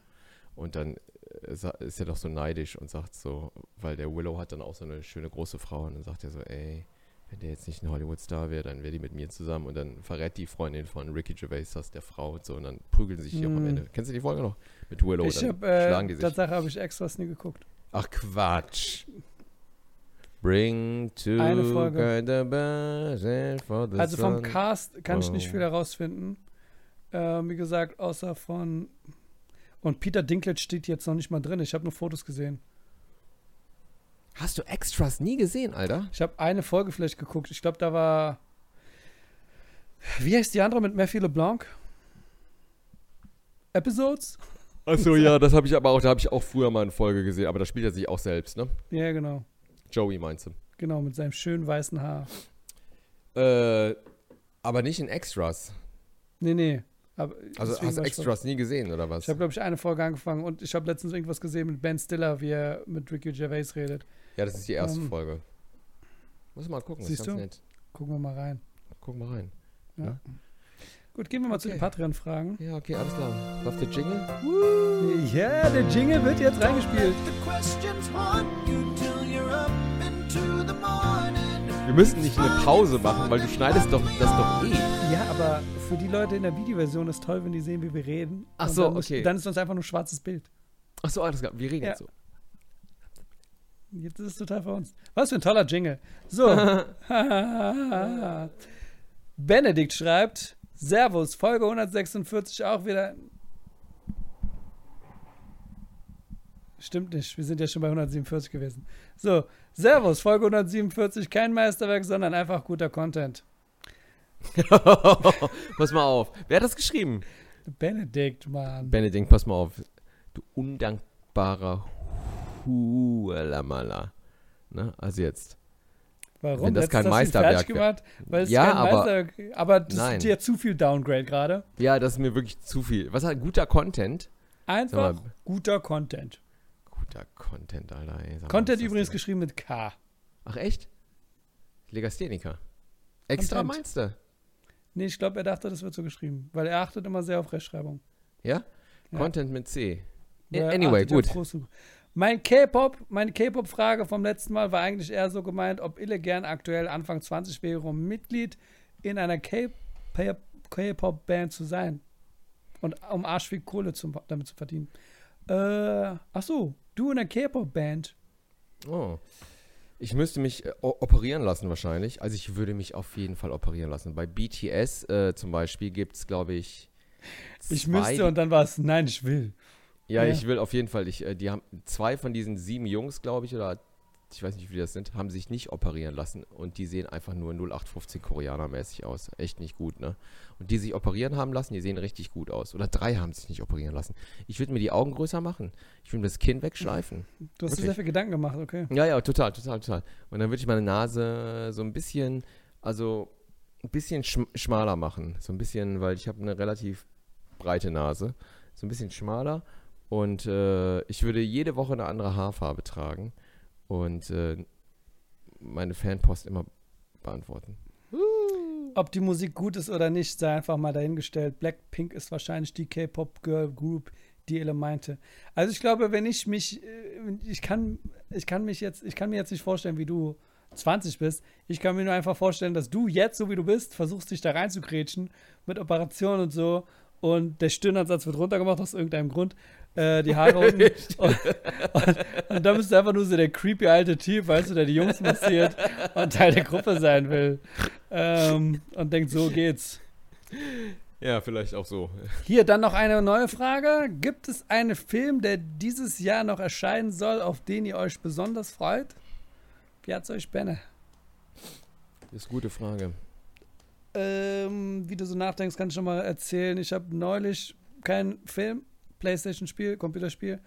Und dann äh, ist er doch so neidisch und sagt so, weil der Willow hat dann auch so eine schöne große Frau und dann sagt er so, ey, wenn der jetzt nicht ein Hollywood-Star wäre, dann wäre die mit mir zusammen und dann verrät die Freundin von Ricky Gervais das der Frau und so und dann prügeln sich auch am Mm. Ende. Kennst du die Folge noch? Mit Willow, ich dann habe, äh, schlagen die sich. Tatsache habe ich extras nie geguckt. Ach Quatsch. Bring to Eine Folge. the buzzer for the Also vom. Cast kann ich nicht Oh. viel herausfinden. Ähm, wie gesagt, außer von. Und Peter Dinklage steht jetzt noch nicht mal drin. Ich habe nur Fotos gesehen. Hast du Extras nie gesehen, Alter? Ich habe eine Folge vielleicht geguckt. Ich glaube, da war. Wie heißt die andere mit Matthew LeBlanc? Episodes? Achso, ja, das habe ich aber auch, da habe ich auch früher mal eine Folge gesehen, aber da spielt er sich auch selbst, ne? Ja, genau. Joey meinst du? Genau, mit seinem schönen weißen Haar. Äh, aber nicht in Extras. Nee, nee. Aber Also hast du Extras nie gesehen, oder was? Ich habe, glaube ich, eine Folge angefangen und ich habe letztens irgendwas gesehen mit Ben Stiller, wie er mit Ricky Gervais redet. Ja, das ist die erste Ähm, Folge. Muss mal gucken, siehst ist ganz du? nett. Gucken wir mal rein. Guck mal rein. Ja. Ja. Gut, gehen wir mal zu Okay. den Patreon-Fragen. Ja, okay, alles klar. Läuft der Jingle? Ja, der Jingle wird jetzt reingespielt. Wir müssen nicht eine Pause machen, weil du schneidest doch das doch eh. Ja, aber für die Leute in der Videoversion ist toll, wenn die sehen, wie wir reden. Ach so, dann muss- okay. Dann ist uns einfach nur schwarzes Bild. Achso, alles klar. Wir reden Ja. jetzt so. Jetzt ist es total für uns. Was für ein toller Jingle. So. Benedikt schreibt: Servus, Folge 146 auch wieder. Stimmt nicht, wir sind ja schon bei 147 gewesen. So, Servus, Folge 147, kein Meisterwerk, sondern einfach guter Content. pass mal auf. Wer hat das geschrieben? Benedikt, Mann. Benedikt, pass mal auf. Du undankbarer Hualamala. Ne? Also jetzt. Warum? wenn das kein ihn Meisterwerk gemacht, weil es Ja, kein aber- Meisterwerk Aber das Nein. ist dir zu viel Downgrade gerade. Ja, das ist mir wirklich zu viel. Was hat guter Content? Einfach mal. guter Content. Guter Content, Alter. Ey, Content übrigens denn? geschrieben mit K. Ach echt? Legastheniker. Extra Content. meinst du? Nee, ich glaube, er dachte, das wird so geschrieben, weil er achtet immer sehr auf Rechtschreibung. Ja? Ja. Content mit C. Anyway, gut. Mein K-Pop, meine K-Pop-Frage vom letzten Mal war eigentlich eher so gemeint, ob Ille gern aktuell Anfang 20 wäre, um Mitglied in einer K-Pop-Band zu sein. Und um arsch viel Kohle zum, damit zu verdienen. Äh, ach so, du in einer K-Pop-Band. Oh. Ich müsste mich äh, operieren lassen wahrscheinlich. Also ich würde mich auf jeden Fall operieren lassen. Bei BTS äh, zum Beispiel gibt es, glaube ich, Ich zwei, müsste und dann war es, nein, ich will. Ja, Ja. ich will auf jeden Fall. Ich, äh, die haben zwei von diesen sieben Jungs, glaube ich, oder ich weiß nicht, wie viele das sind, haben sich nicht operieren lassen und die sehen einfach nur 0815 Koreaner-mäßig aus. Echt nicht gut, ne? Und die sich operieren haben lassen, die sehen richtig gut aus. Oder drei haben sich nicht operieren lassen. Ich würde mir die Augen größer machen. Ich würde mir das Kinn wegschleifen. Du hast dir sehr viel Gedanken gemacht, okay. Ja, ja, total, total, total. Und dann würde ich meine Nase so ein bisschen, also ein bisschen schm schmaler machen. So ein bisschen, weil ich habe eine relativ breite Nase. So ein bisschen schmaler. Und äh, ich würde jede Woche eine andere Haarfarbe tragen. Und äh, meine Fanpost immer beantworten. Ob die Musik gut ist oder nicht, sei einfach mal dahingestellt. Blackpink ist wahrscheinlich die K-Pop-Girl-Group, die Ele meinte. Also ich glaube, wenn ich mich, äh, ich kann, ich kann mich jetzt, ich kann mir jetzt nicht vorstellen, wie du 20 bist. Ich kann mir nur einfach vorstellen, dass du jetzt, so wie du bist, versuchst dich da reinzugrätschen mit Operationen und so. Und der Stirnansatz wird runtergemacht aus irgendeinem Grund. Äh, die Haare unten. und, und, und dann bist du einfach nur so der creepy alte Typ, weißt du, der die Jungs massiert und Teil der Gruppe sein will. Ähm, und denkt, so geht's. Ja, vielleicht auch so. Hier dann noch eine neue Frage. Gibt es einen Film, der dieses Jahr noch erscheinen soll, auf den ihr euch besonders freut? Wie hat's euch, Benne? Das ist eine gute Frage. Ähm, wie du so nachdenkst, kann ich schon mal erzählen. Ich habe neulich keinen Film, Playstation-Spiel, Computerspiel.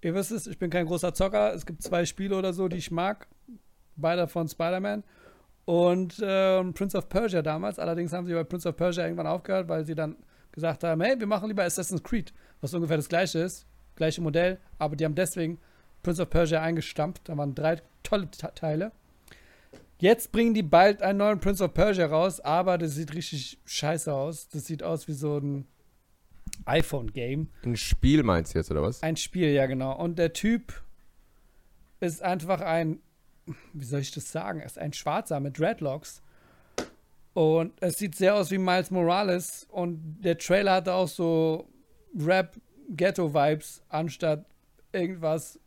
Ihr wisst es, ich bin kein großer Zocker. Es gibt zwei Spiele oder so, die ich mag. Beide von Spider-Man. Und ähm, Prince of Persia damals. Allerdings haben sie bei Prince of Persia irgendwann aufgehört, weil sie dann gesagt haben, hey, wir machen lieber Assassin's Creed, was ungefähr das gleiche ist. Gleiche Modell, aber die haben deswegen Prince of Persia eingestampft. Da waren drei tolle Te- Teile. Jetzt bringen die bald einen neuen Prince of Persia raus, aber das sieht richtig scheiße aus. Das sieht aus wie so ein iPhone-Game. Ein Spiel meinst du jetzt, oder was? Ein Spiel, ja, genau. Und der Typ ist einfach ein, wie soll ich das sagen? Er ist ein Schwarzer mit Dreadlocks. Und es sieht sehr aus wie Miles Morales. Und der Trailer hatte auch so Rap-Ghetto-Vibes, anstatt irgendwas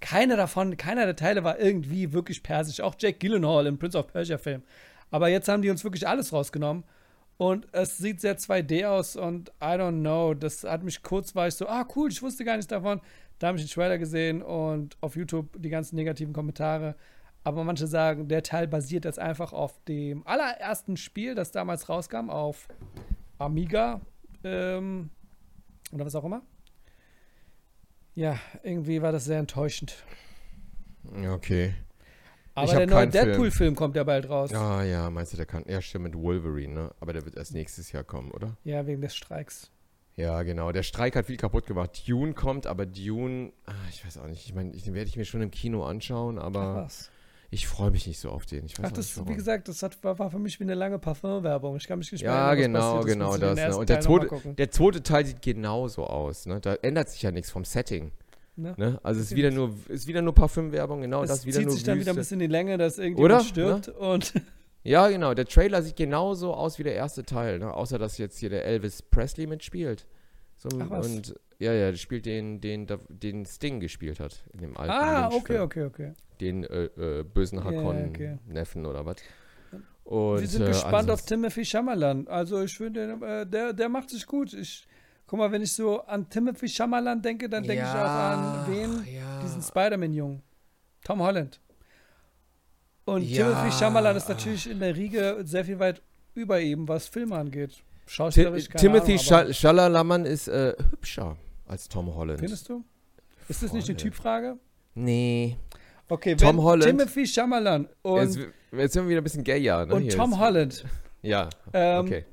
keiner davon, keiner der Teile war irgendwie wirklich persisch. Auch Jake Gyllenhaal im Prince of Persia Film. Aber jetzt haben die uns wirklich alles rausgenommen. Und es sieht sehr 2D aus und I don't know. Das hat mich kurz, war ich so, ah cool, ich wusste gar nichts davon. Da habe ich den Trailer gesehen und auf YouTube die ganzen negativen Kommentare. Aber manche sagen, der Teil basiert jetzt einfach auf dem allerersten Spiel, das damals rauskam, auf Amiga ähm, oder was auch immer. Ja, irgendwie war das sehr enttäuschend. Okay. Aber der neue. Deadpool-Film kommt ja bald raus. Ja. Ah ja, meinst du, der kann. Ja, stimmt mit Wolverine, ne? Aber der wird erst nächstes Jahr kommen, oder? wegen des Streiks. Ja, genau. Der Streik hat viel kaputt gemacht. Dune kommt, aber Dune, ah, ich weiß auch nicht. Ich meine, den werde ich mir schon im Kino anschauen, aber was. ich freue mich nicht so auf den. Ich weiß Ach, das, nicht wie gesagt, das hat, war, war für mich wie eine lange Parfum-Werbung. Ich kann mich nicht mehr Ja, genau, genau Muss ich das. Ne? Und der zweite, der zweite Teil sieht genauso aus. Ne? Da ändert sich ja nichts vom Setting. Ne? Ne? Also es ist Okay. wieder nur, ist wieder nur Parfümwerbung, genau Es das wieder zieht nur sich dann wieder ein Wüste. bisschen in die Länge, dass irgendjemand Oder? stirbt und Ja, genau. Der Trailer sieht genauso aus wie der erste Teil, ne? außer dass jetzt hier der Elvis Presley mitspielt. So, Ach, was? und ja, ja, der spielt den, den, den Sting gespielt hat in dem alten Ah, okay, Lynch-Film. okay, okay. Den äh, äh, bösen Hakon-Neffen okay. oder was. Und, Wir sind äh, gespannt auf Timothy Chalamet. Also ich finde, äh, der, der macht sich gut. Ich, guck mal, wenn ich so an Timothy Chalamet denke, dann denke ich auch Ja, an wen? ja. Diesen Spider-Man-Jungen. Tom Holland. Und Ja. Timothy Chalamet ist natürlich in der Riege sehr viel weit über ihm, was Filme angeht. Schauspielerisch keine Timothy Schalalaman ist äh, hübscher als Tom Holland. Findest du? Ist das nicht eine. Typfrage? Nee. Okay, Tom wenn Holland- Timothy Chalamet und, Jetzt, jetzt sind wir wieder ein bisschen gayer, ne? und Hier Tom ist- Holland Ja, ähm, okay.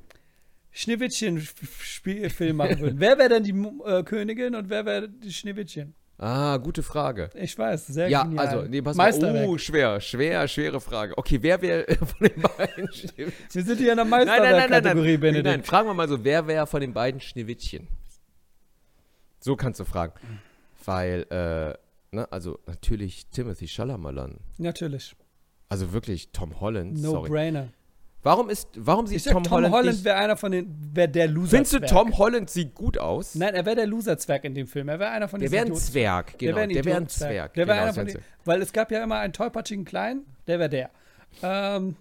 Schneewittchen-Film machen würden. wer wäre denn die äh, Königin und wer wäre die Schneewittchen? Ah, gute Frage. Ich weiß, sehr Ja, genial. also, nee, pass mal. Oh, schwer, schwer, schwere Frage. Okay, wer wäre von den beiden Schneewittchen? Wir sind hier in der Nein, nein, nein. Benedikt. Fragen wir mal so, wer wäre von den beiden Schneewittchen? So kannst du fragen. Weil, äh, ne, also natürlich Timothy Chalamet. Natürlich. Also wirklich Tom Holland, No sorry. brainer. Warum ist, warum Ich sieht sag, Tom, Tom, Holland, Holland, wäre einer von den, wäre der Loser. Findest du, Tom Holland sieht gut aus? Nein, er wäre der Loser-Zwerg in dem Film. Er wäre einer von der diesen wäre ein. Zwerg, genau. der wäre ein, Der. Zwerg. Der wäre genau, einer das von den, Zwerg. weil es gab ja immer einen tollpatschigen Kleinen, der wäre der. Ähm,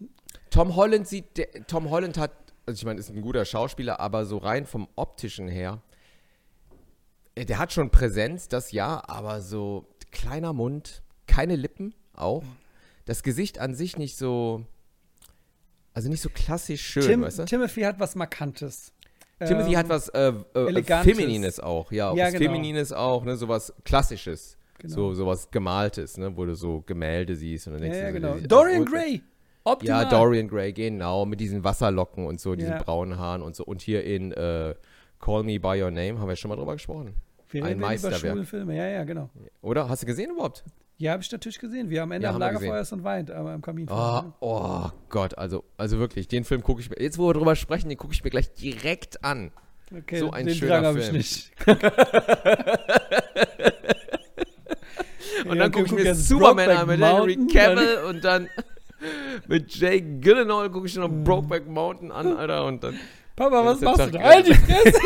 Tom Holland sieht, der, Tom Holland hat, also ich meine, ist ein guter Schauspieler, aber so rein vom optischen her, äh, der hat schon Präsenz, das ja, aber so kleiner Mund, keine Lippen auch. Das Gesicht an sich nicht so, also nicht so klassisch schön, Tim, weißt du? Timothy hat was Markantes. Timothy Ähm, hat was äh, äh. Feminines auch, ja, auch Ja, was genau. Feminines auch, ne, sowas Klassisches. Genau. So, sowas Gemaltes, ne, wo du so Gemälde siehst und dann Ja, denkst ja, du so, genau. die- Dorian und- Gray. Optimal. Ja, Dorian Gray, genau, mit diesen Wasserlocken und so, diesen Ja. braunen Haaren und so. Und hier in äh, Call Me By Your Name haben wir schon mal drüber gesprochen. Wir ein reden über Meisterwerk. schwule Filme. Ja, ja, genau. Oder? Hast du gesehen überhaupt? Ja, habe ich natürlich gesehen. Wir am Ende Ja, am Lagerfeuer ist und weint aber am Kamin. Oh, oh Gott, also, also wirklich, den Film gucke ich mir, jetzt wo wir drüber sprechen, den gucke ich mir gleich direkt an. okay, so ein den schöner Drang habe ich Film. nicht. Und dann gucke ich mir Superman an mit Henry Cavill und dann mit Jake Gyllenhaal gucke ich noch Hm. Brokeback Mountain an, Alter, und dann Papa, was machst du da? Halt die Fresse!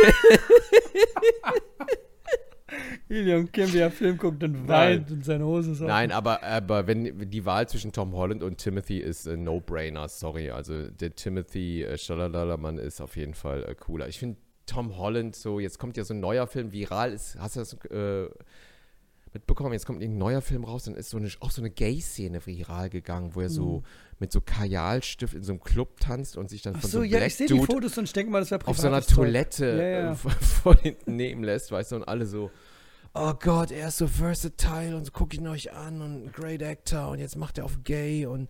Ilion Kim, wie er Film guckt und weint und seine Hose ist Nein, aber, aber wenn die Wahl zwischen Tom Holland und Timothy ist ein No-Brainer, sorry. Also der Timothy äh, Chalamet ist auf jeden Fall äh, cooler. Ich finde Tom Holland so, jetzt kommt ja so ein neuer Film, viral ist, hast du das äh, mitbekommen? Jetzt kommt ein neuer Film raus, dann ist so eine, auch so eine Gay-Szene viral gegangen, wo er so Mhm. mit so Kajalstift in so einem Club tanzt und sich dann Ach von so, so, einem ja, Black ich sehe die Fotos und ich denke mal, das wäre auf so einer. Toilette Ja, ja. äh, von hinten nehmen lässt, weißt du, und alle so, oh Gott, er ist so versatile und so gucke ihn euch an und great actor und jetzt macht er auf gay und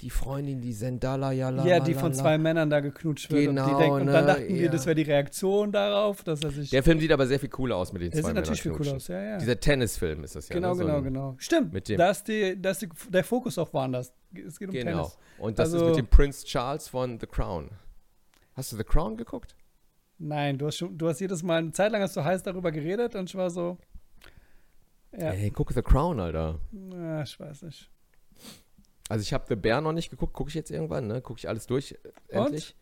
die Freundin, die Zendala, ja, la, Ja, la, die la, von zwei Männern da geknutscht wird. und, die Genau, denken, und dann ne, dachten wir, ja. das wäre die Reaktion darauf, dass er sich. Der Film sieht aber sehr viel cooler aus mit den der zwei sieht natürlich viel Männern cool knutschen. aus, ja, ja. Dieser Tennisfilm ist das ja. genau, ne? so genau, ein- genau. Stimmt. mit dem- da ist, die, da ist die, der Fokus auch woanders. Es geht um Genau. Tennis. Und das Also- ist mit dem Prince Charles von The Crown. Hast du The Crown geguckt? Nein, du hast, schon, du hast jedes Mal, eine Zeit lang hast du heiß darüber geredet und ich war so. Ja, Ey, guck The Crown, Alter. na, ich weiß nicht. Also ich habe The Bear noch nicht geguckt, gucke ich jetzt irgendwann, ne? Gucke ich alles durch, äh, Und? endlich.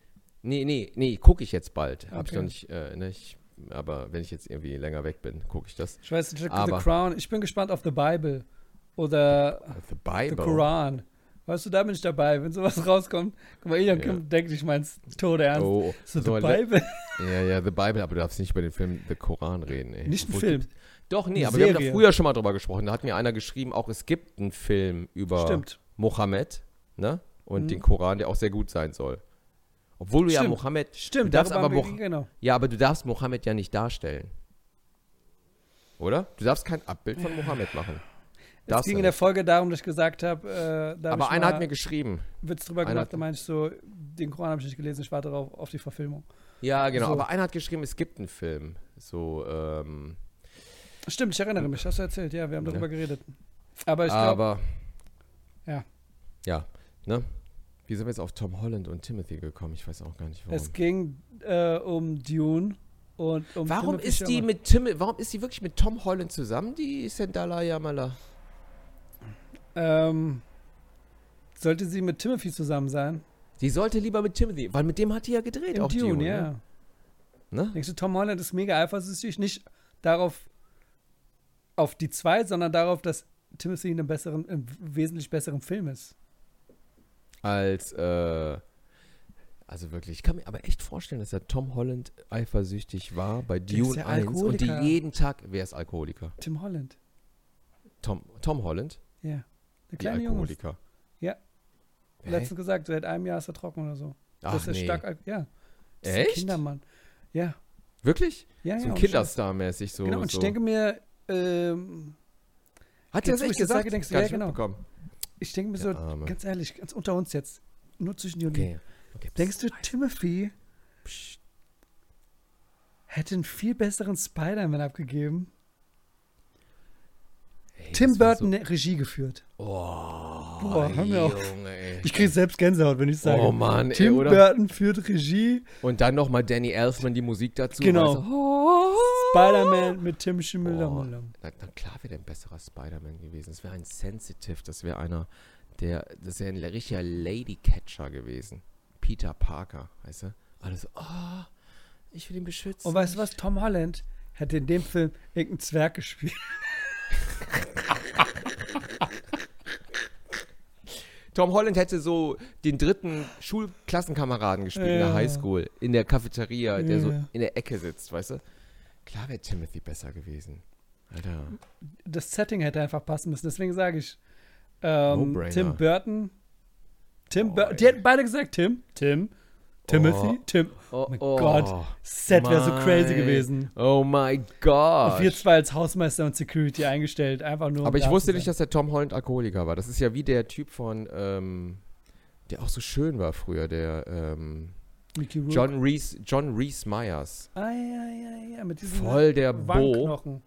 Nee, nee, nee, gucke ich jetzt bald. Hab ich Okay. noch nicht, äh, ne, ich, aber wenn ich jetzt irgendwie länger weg bin, gucke ich das. Ich weiß nicht, Aber- The Crown. Ich bin gespannt auf The Bible. Oder The The Bible. Koran. Weißt du, da bin ich dabei, wenn sowas rauskommt. Guck mal, Ilian Ja. Denkt, ich mein's tot ernst. Oh, so, so The le- Bible. Ja, ja, The Bible, aber du darfst nicht über den Film The Koran reden, ey. Nicht ein Film. gibt's- Doch, nee, aber wir haben da Serie. früher schon mal drüber gesprochen. Da hat mir einer geschrieben, auch es gibt einen Film über Stimmt. Mohammed, ne? Und Mhm. den Koran, der auch sehr gut sein soll. Obwohl du ja Stimmt. Mohammed. Stimmt, du darfst aber Moch- genau. Ja, aber du darfst Mohammed ja nicht darstellen. Oder? Du darfst kein Abbild von Mohammed machen. Es Darfst ging in der. Folge darum, dass ich gesagt habe, äh, da hab Aber ich einer hat mir geschrieben. Witz drüber einer gemacht, da meinte ich so, den Koran habe ich nicht gelesen, ich warte darauf auf die Verfilmung. Ja, genau. So. Aber einer hat geschrieben, es gibt einen Film. So, ähm. Stimmt, ich erinnere mich, hast du erzählt, ja, wir haben Ja. darüber geredet. Aber ich glaube, aber. Ja. Ja, ne? Wie sind wir jetzt auf Tom Holland und Timothy gekommen? Ich weiß auch gar nicht warum. es ging äh, um Dune und um Warum Timothy ist die Chalamet. mit Tim, warum ist die wirklich mit Tom Holland zusammen, die Sendala Yamala? Ähm, sollte sie mit Timothy zusammen sein? Die sollte lieber mit Timothy, weil mit dem hat die ja gedreht, Im auch Dune, Dune, ja. Ne? ne? Denkst du, Tom Holland ist mega eifersüchtig, nicht darauf, auf die zwei, sondern darauf, dass Timothy in einem besseren, im wesentlich besseren Film ist. Als, äh, also wirklich, ich kann mir aber echt vorstellen, dass der Tom Holland eifersüchtig war bei ist Dune ja 1 und die Alkoholiker. jeden Tag, wer ist Alkoholiker? Tim Holland, Tom, Tom Holland? ja. Der kleine Junge. Alkoholiker. Ja. Hä? Letztens gesagt, seit einem Jahr ist er trocken oder so. Ach, das ist nee. stark, ja. Das ist Echt? ein Kindermann. Ja, Wirklich? ja, so ja. Kinderstar-mäßig so. Genau, und so. ich denke mir, ähm, Hat er jetzt, das echt gesagt? sage, denkst du, ja, genau. ich denke mir so, Arme. ganz ehrlich, ganz unter uns jetzt, nur zwischen dir und mir. Okay. okay. Denkst du, Timothy Psst. hätte einen viel besseren Spider-Man abgegeben? Ey, Tim Burton ne- Regie geführt. So, oh, Boah, auf. Junge, ey. Ich kriege selbst Gänsehaut, wenn ich sage. Oh Mann, ey, Tim oder? Burton führt Regie. Und dann nochmal Danny Elfman die Musik dazu. Genau. du? Oh. Spider-Man mit Tim Schimmel. Oh, na, na klar wäre der ein besserer Spider-Man gewesen. Das wäre ein Sensitive, das wäre einer, der, das wäre ein richtiger Ladycatcher gewesen. Peter Parker, weißt du? Alles, oh, ich will ihn beschützen. Und weißt du was? Tom Holland hätte in dem Film irgendeinen Zwerg gespielt. Tom Holland hätte so den dritten Schulklassenkameraden gespielt in der Ja. Highschool, in der Cafeteria, der so Ja. in der Ecke sitzt, weißt du? Klar wäre Timothy besser gewesen. Alter. Das Setting hätte einfach passen müssen. Deswegen sage ich, ähm, No-brainer. Tim Burton. Tim Oh, Burton. Die hätten beide gesagt, Tim. Tim. Timothy. Oh. Tim. Oh, mein Gott. Set wäre so crazy mein- gewesen. Oh my God. Und wir zwei als Hausmeister und Security eingestellt. Einfach nur. um Aber ich wusste nicht, dass der Tom Holland Alkoholiker war. Das ist ja wie der Typ von, ähm, der auch so schön war früher, der ähm, Mickey Rourke. John Reese, John Reese Myers. Ah, ja, ja, ja. Mit diesen Voll der Bo.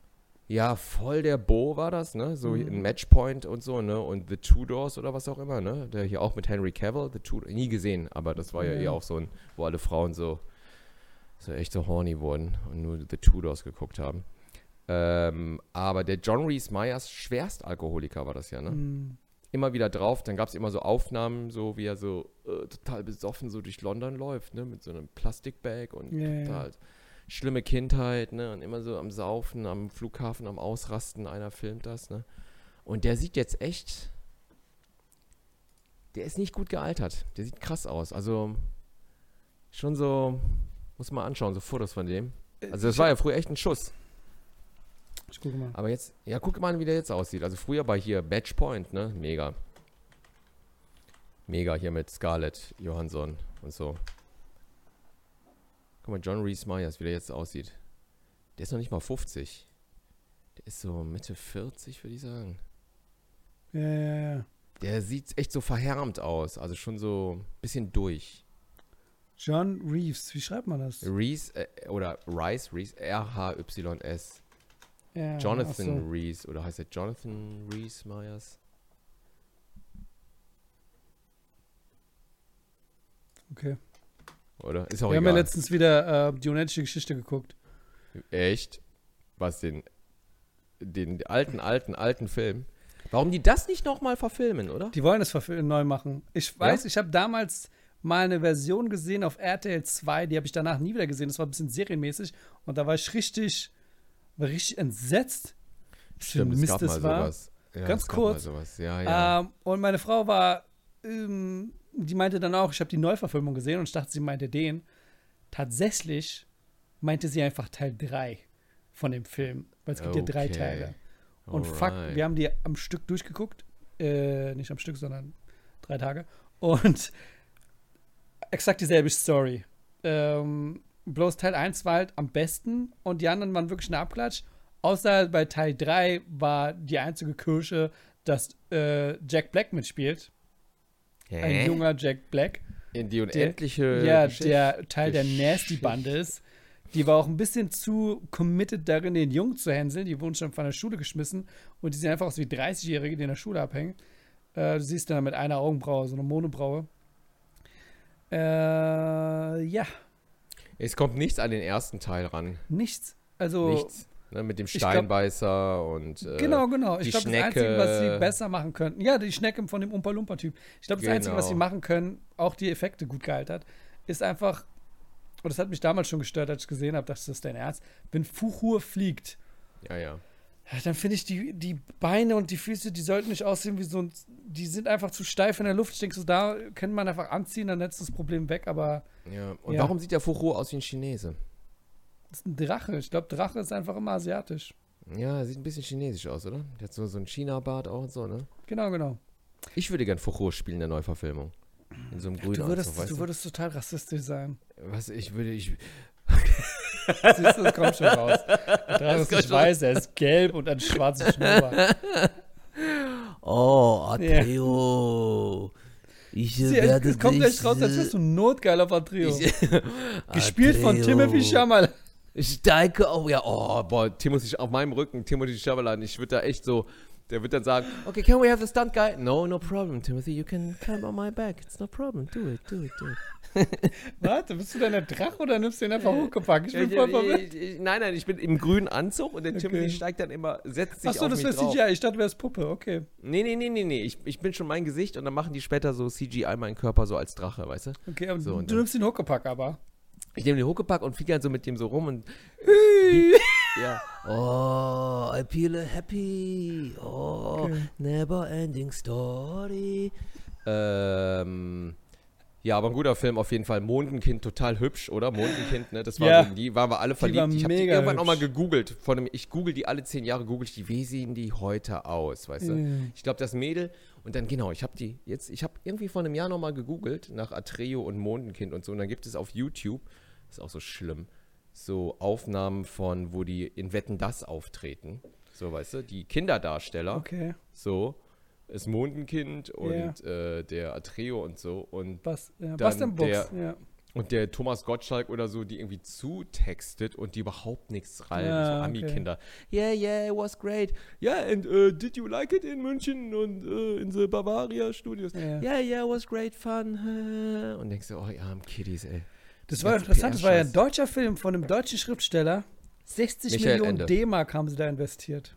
Ja, voll der Bo war das, ne? So Mhm. in Matchpoint und so, ne? Und The Tudors oder was auch immer, ne? Der hier auch mit Henry Cavill, The Tudor, nie gesehen, aber das war ja, Ja. eh auch so ein, wo alle Frauen so, so echt so horny wurden und nur The Tudors geguckt haben. Ähm, aber der John Reese Myers, Schwerstalkoholiker war das ja, ne? Hm. Immer wieder drauf. Dann gab es immer so Aufnahmen, so wie er so äh, total besoffen so durch London läuft, ne, mit so einem Plastikbag und ja. total schlimme Kindheit, ne, und immer so am Saufen, am Flughafen, am Ausrasten. Einer filmt das, ne. Und der sieht jetzt echt, der ist nicht gut gealtert. Der sieht krass aus. Also schon so, muss man anschauen, so Fotos von dem. Also das war ja früher echt ein Schuss. Ich gucke mal. Aber jetzt, ja, guck mal, wie der jetzt aussieht. Also früher bei hier Matchpoint, ne? Mega. Mega hier mit Scarlett Johansson und so. Guck mal, John Reese Myers, wie der jetzt aussieht. Der ist noch nicht mal 50. Der ist so Mitte 40, würde ich sagen. Ja, ja, ja. Der sieht echt so verhärmt aus. Also schon so ein bisschen durch. John Reeves, wie schreibt man das? Reese, äh, oder Rice, Reese, R-H-Y-S. Ja, Jonathan so. Reese, oder heißt er Jonathan Reese Myers? Okay. Oder? Ist auch Wir haben ja egal. letztens wieder äh, die unendliche Geschichte geguckt. Echt? Was den, den alten, alten, alten Film? Warum die das nicht nochmal verfilmen, oder? Die wollen es neu machen. Ich weiß, ich habe damals mal eine Version gesehen auf RTL 2, die habe ich danach nie wieder gesehen. Das war ein bisschen serienmäßig und da war ich richtig, war richtig entsetzt. Stimmt, es Mist gab das mal war. sowas. Ja, Ganz es kurz. Ja, ja. Ähm, und meine Frau war, ähm, die meinte dann auch, ich habe die Neuverfilmung gesehen und ich dachte, sie meinte den. Tatsächlich meinte sie einfach Teil 3 von dem Film, weil es gibt ja drei Okay. Teile. Und fuck, Alright. wir haben die am Stück durchgeguckt. Äh, nicht am Stück, sondern drei Tage. Und exakt dieselbe Story. Ähm, bloß Teil 1 war halt am besten und die anderen waren wirklich ein Abklatsch. Außer bei Teil 3 war die einzige Kirsche, dass äh, Jack Black mitspielt. Ein Hä? junger Jack Black. In die Der, unendliche. ja, Geschichte- der Teil der. Nasty-Bande ist. Die war auch ein bisschen zu committed darin, den Jungen zu hänseln. Die wurden schon von der Schule geschmissen und die sehen einfach aus wie 30-Jährige, die in der Schule abhängen. Äh, du siehst dann mit einer Augenbraue, so eine Monobraue. Äh, ja, Es kommt nichts an den ersten Teil ran. nichts. Also, Nichts. Ne, mit dem glaub- Steinbeißer und. Äh, genau, genau. Ich glaube, das Einzige, was sie besser machen könnten, ja, die Schnecke von dem Umpa-Lumpa-Typ. Ich glaube, das Einzige, was sie Genau. machen können, auch die Effekte gut gealtert, ist einfach, und das hat mich damals schon gestört, als ich gesehen habe, dachte ich, das ist dein Ernst, wenn Fuchur fliegt, Ja, ja. Ja, dann finde ich, die, die Beine und die Füße, die sollten nicht aussehen wie so ein. Die sind einfach zu steif in der Luft. Ich denke, so, da könnte man einfach anziehen, dann ist das Problem weg. Aber ja. Und Ja. warum sieht der Furo aus wie ein Chinese? das ist ein Drache. Ich glaube, Drache ist einfach immer asiatisch. Ja, er sieht ein bisschen chinesisch aus, oder? Der hat so, so ein China-Bart auch und so, ne? Genau, genau. Ich würde gern Furo spielen in der Neuverfilmung. In so einem grünen Du würdest, Anzug, weißt du würdest total rassistisch sein. Was, ich würde, ich. Siehst du, das kommt schon raus. Ist kommt nicht weiß, er ist gelb und ein schwarzes Schnurrbart. Oh, Atreo. Ich Sie, werde es kommt echt raus, als wärst du notgeil auf Atrio. ich Gespielt von Atreo. Timothy Chalamet. Ich denke, oh ja, oh, boah, Timothy auf meinem Rücken, Timothy Chalamet, ich würde da echt so, der wird dann sagen, okay, can we have the stunt guy? No, no problem, Timothy, you can climb on my back, it's no problem, do it, do it, do it. Warte, bist du denn der Drache oder nimmst du den einfach hochgepackt? Ich bin voll verwirrt. Ich- ich- nein, nein, ich bin im grünen Anzug und der Okay. Timothy steigt dann immer, setzt sich Achso, auf das mich wäre. CGI. Ich dachte, wäre es Puppe. Okay. Nee, nee, nee, nee, nee, ich, ich bin schon mein Gesicht und dann machen die später so CGI meinen Körper so als Drache, weißt du? Okay, aber So, du dann- nimmst den Huckepack aber. Ich nehme den Huckepack und fliege dann so mit dem so rum und ja. Oh, I feel happy. Oh, Okay. never ending story. Ähm, ja, aber ein guter Film auf jeden Fall. Mondenkind, total hübsch, oder? Mondenkind, ne? Das war Ja. so, die waren wir alle Die verliebt. ich habe die irgendwann auch mal hübsch. gegoogelt. Von dem, ich google die alle zehn Jahre, google ich die, wie sehen die heute aus, weißt du? Ich glaube, das Mädel und dann genau, ich habe die jetzt, ich habe irgendwie vor einem Jahr noch mal gegoogelt nach Atreo und Mondenkind und so und dann gibt es auf YouTube, ist auch so schlimm, so Aufnahmen von, wo die in Wetten das auftreten. So, weißt du, die Kinderdarsteller Okay. so, das Mondenkind und äh, der Atreo und so und, Bas, ja, Dann der- Ja. und der Thomas Gottschalk oder so, die irgendwie zutextet und die überhaupt nichts rein, Ja, so okay. Ami-Kinder. Yeah, yeah, it was great. Yeah, and uh, did you like it in München und uh, in the Bavaria Studios? Ja. Yeah, yeah, it was great fun. Und denkst du, oh, die armen Kiddies, ey. Das war interessant. Das war ja ein deutscher Film von einem deutschen Schriftsteller. 60 Michael Millionen. D-Mark haben sie da investiert.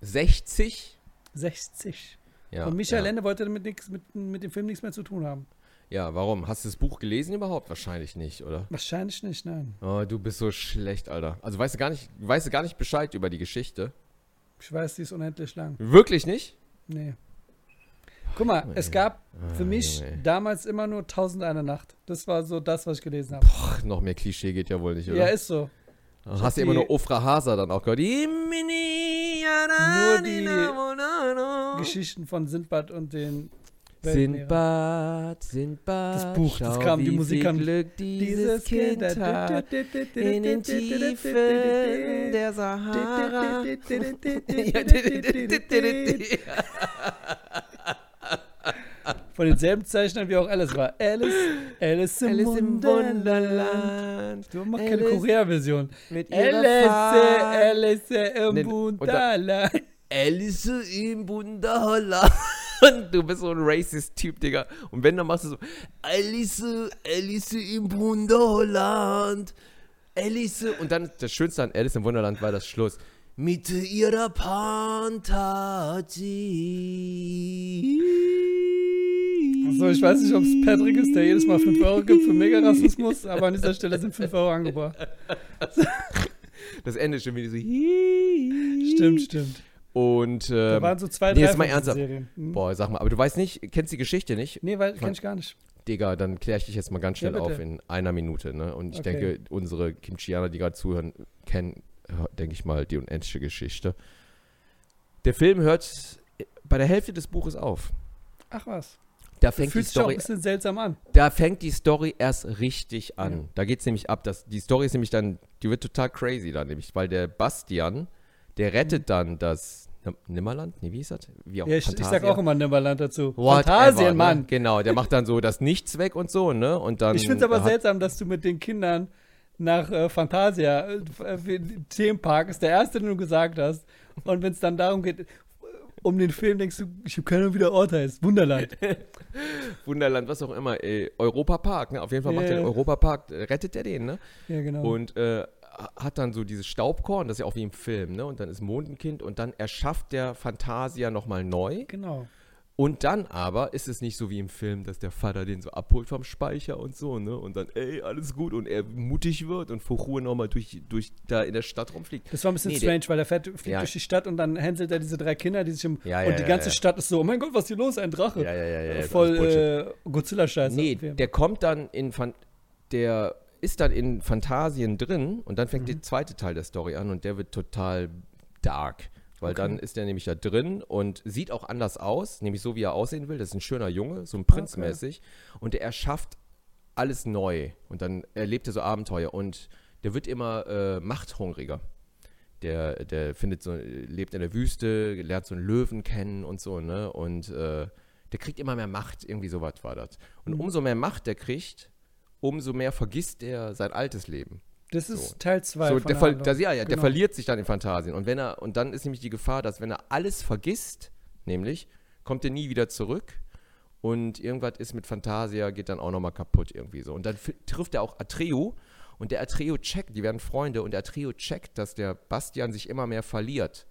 60? 60. Ja, Und Michael ja. Ende wollte damit nix, mit, mit dem Film nichts mehr zu tun haben. ja, warum? Hast du das Buch gelesen überhaupt? Wahrscheinlich nicht, oder? Wahrscheinlich nicht, nein. Oh, du bist so schlecht, Alter. Also weißt du gar nicht, weißt du gar nicht Bescheid über die Geschichte? Ich weiß, die ist unendlich lang. Wirklich nicht? Nee. Guck mal, es gab für Ah, mich Junge, damals immer nur 1000 eine Nacht. Das war so das, was ich gelesen habe. Ach, noch mehr Klischee geht ja wohl nicht, oder? Ja, ist so. Hast du immer nur Ofra Hasa dann auch gehört? Nur die Geschichten von Sindbad und den. Sindbad, Sindbad. Das Buch, das kam, die Musik kam. Glück dieses Kind hat. In den Tiefen der Sahara. Von denselben Zeichnern wie auch Alice war. Alice, Alice im, Alice Wunderland. Wunderland. Du machst keine Korea-Version. Alice. Alice im Nee, Wunderland. Alice im Wunderland. Du bist so ein Racist-Typ, Digga. Und wenn, dann machst du so, Alice, Alice im Wunderland. Alice. Und dann, das Schönste an Alice im Wunderland war das Schluss. Mit ihrer Fantasie. Achso, ich weiß nicht, ob es Patrick ist, der jedes Mal 5 Euro gibt für Mega-Rassismus, aber an dieser Stelle sind 5 Euro angebracht. Das Ende ist schon wieder so. Stimmt, stimmt. Und, Da ähm, waren so zwei, nee, drei jetzt mal ernsthaft. Serien. Hm. boah, sag mal, aber du weißt nicht, kennst die Geschichte nicht? Nee, weil kenn ich gar nicht. Digga, dann kläre ich dich jetzt mal ganz Ja, schnell auf bitte. in einer Minute. Ne? Und ich Okay. denke, unsere Kimchianer, die gerade zuhören, kennen, denke ich mal, die unendliche Geschichte. Der Film hört bei der Hälfte des Buches auf. Ach was. Da fängt, die fühlt sich auch ein Story, bisschen seltsam an. da fängt die Story erst richtig an. Ja. Da geht es nämlich ab. Das, die Story ist nämlich dann, die wird total crazy dann nämlich, weil der Bastian, der rettet dann das Nim- Nimmerland? Nee, wie ist das? Wie auch Ja, ich, ich sag auch immer Nimmerland dazu. Whatever, Fantasien, ne? Mann. Genau, der macht dann so das Nichts weg und so, ne? Und dann, Ich finde es aber hat- seltsam, dass du mit den Kindern nach äh, Fantasia, äh, den Themenpark, ist der erste, den du gesagt hast. Und wenn es dann darum geht, äh, um den Film, denkst du, ich habe keine Ahnung, wie der Ort heißt. Wunderland. Wunderland, was auch immer, äh, Europapark, ne? Auf jeden Fall macht Ja, der ja. Europapark, äh, rettet der den, ne? ja, genau. Und äh, hat dann so dieses Staubkorn, das ist ja auch wie im Film, ne? Und dann ist Mondenkind und dann erschafft der Fantasia nochmal neu. genau. Und dann aber ist es nicht so wie im Film, dass der Vater den so abholt vom Speicher und so, ne? Und dann, ey, alles gut und er mutig wird und vor Ruhe nochmal durch, durch da in der Stadt rumfliegt. Das war ein bisschen Nee, der- strange, weil er fährt, fliegt Ja. durch die Stadt und dann hänselt er diese drei Kinder, die sich im. Ja, und ja, die ja, ganze. Stadt ist so: Oh mein Gott, was ist hier los? Ein Drache. Ja, ja, ja, ja. ist Voll äh, Godzilla-Scheiße. Nee, der kommt dann in Fan der ist dann in Fantasien drin und dann fängt Mhm. der zweite Teil der Story an und der wird total dark. Weil Okay. dann ist er nämlich da drin und sieht auch anders aus, nämlich so wie er aussehen will. Das ist ein schöner Junge, so ein Prinz Okay. mäßig. Und er erschafft alles neu. Und dann erlebt er so Abenteuer und der wird immer äh, machthungriger. Der, der findet so, lebt in der Wüste, lernt so einen Löwen kennen und so, ne? Und äh, der kriegt immer mehr Macht, irgendwie sowas war das. Und Mhm. umso mehr Macht der kriegt, umso mehr vergisst er sein altes Leben. Das ist So. Teil 2. So, der, das, ja, ja, der Genau. verliert sich dann in Fantasien. Und wenn er, und dann ist nämlich die Gefahr, dass wenn er alles vergisst, nämlich, kommt er nie wieder zurück. Und irgendwas ist mit Fantasia, geht dann auch nochmal kaputt irgendwie so. Und dann trifft er auch Atreo. Und der Atreo checkt, die werden Freunde, und der Atreo checkt, dass der Bastian sich immer mehr verliert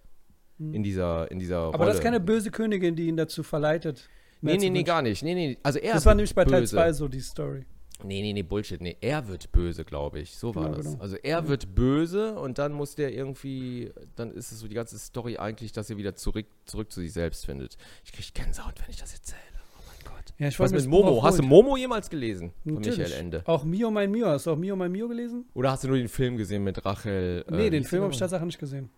in dieser, in dieser Hm. Aber Rolle. das ist keine böse Königin, die ihn dazu verleitet. Nee, nee, nee, gar nicht. Nee, nee. Also er Das war nämlich bei Teil böse. 2 so die Story. Nee, nee, nee, Bullshit. Nee, er wird böse, glaube ich. So war Genau, das. genau. Also er wird böse und dann muss der irgendwie, dann ist es so die ganze Story eigentlich, dass er wieder zurück, zurück zu sich selbst findet. Ich kriege Gänsehaut, wenn ich das erzähle. Oh mein Gott. Ja, ich Was mit Momo? Hast du. Momo jemals gelesen? Von Natürlich. Michael Ende. Auch Mio, mein Mio. Hast du auch Mio, mein Mio gelesen? Oder hast du nur den Film gesehen mit Rachel? äh, nee, wie den Film habe ich tatsächlich nicht gesehen.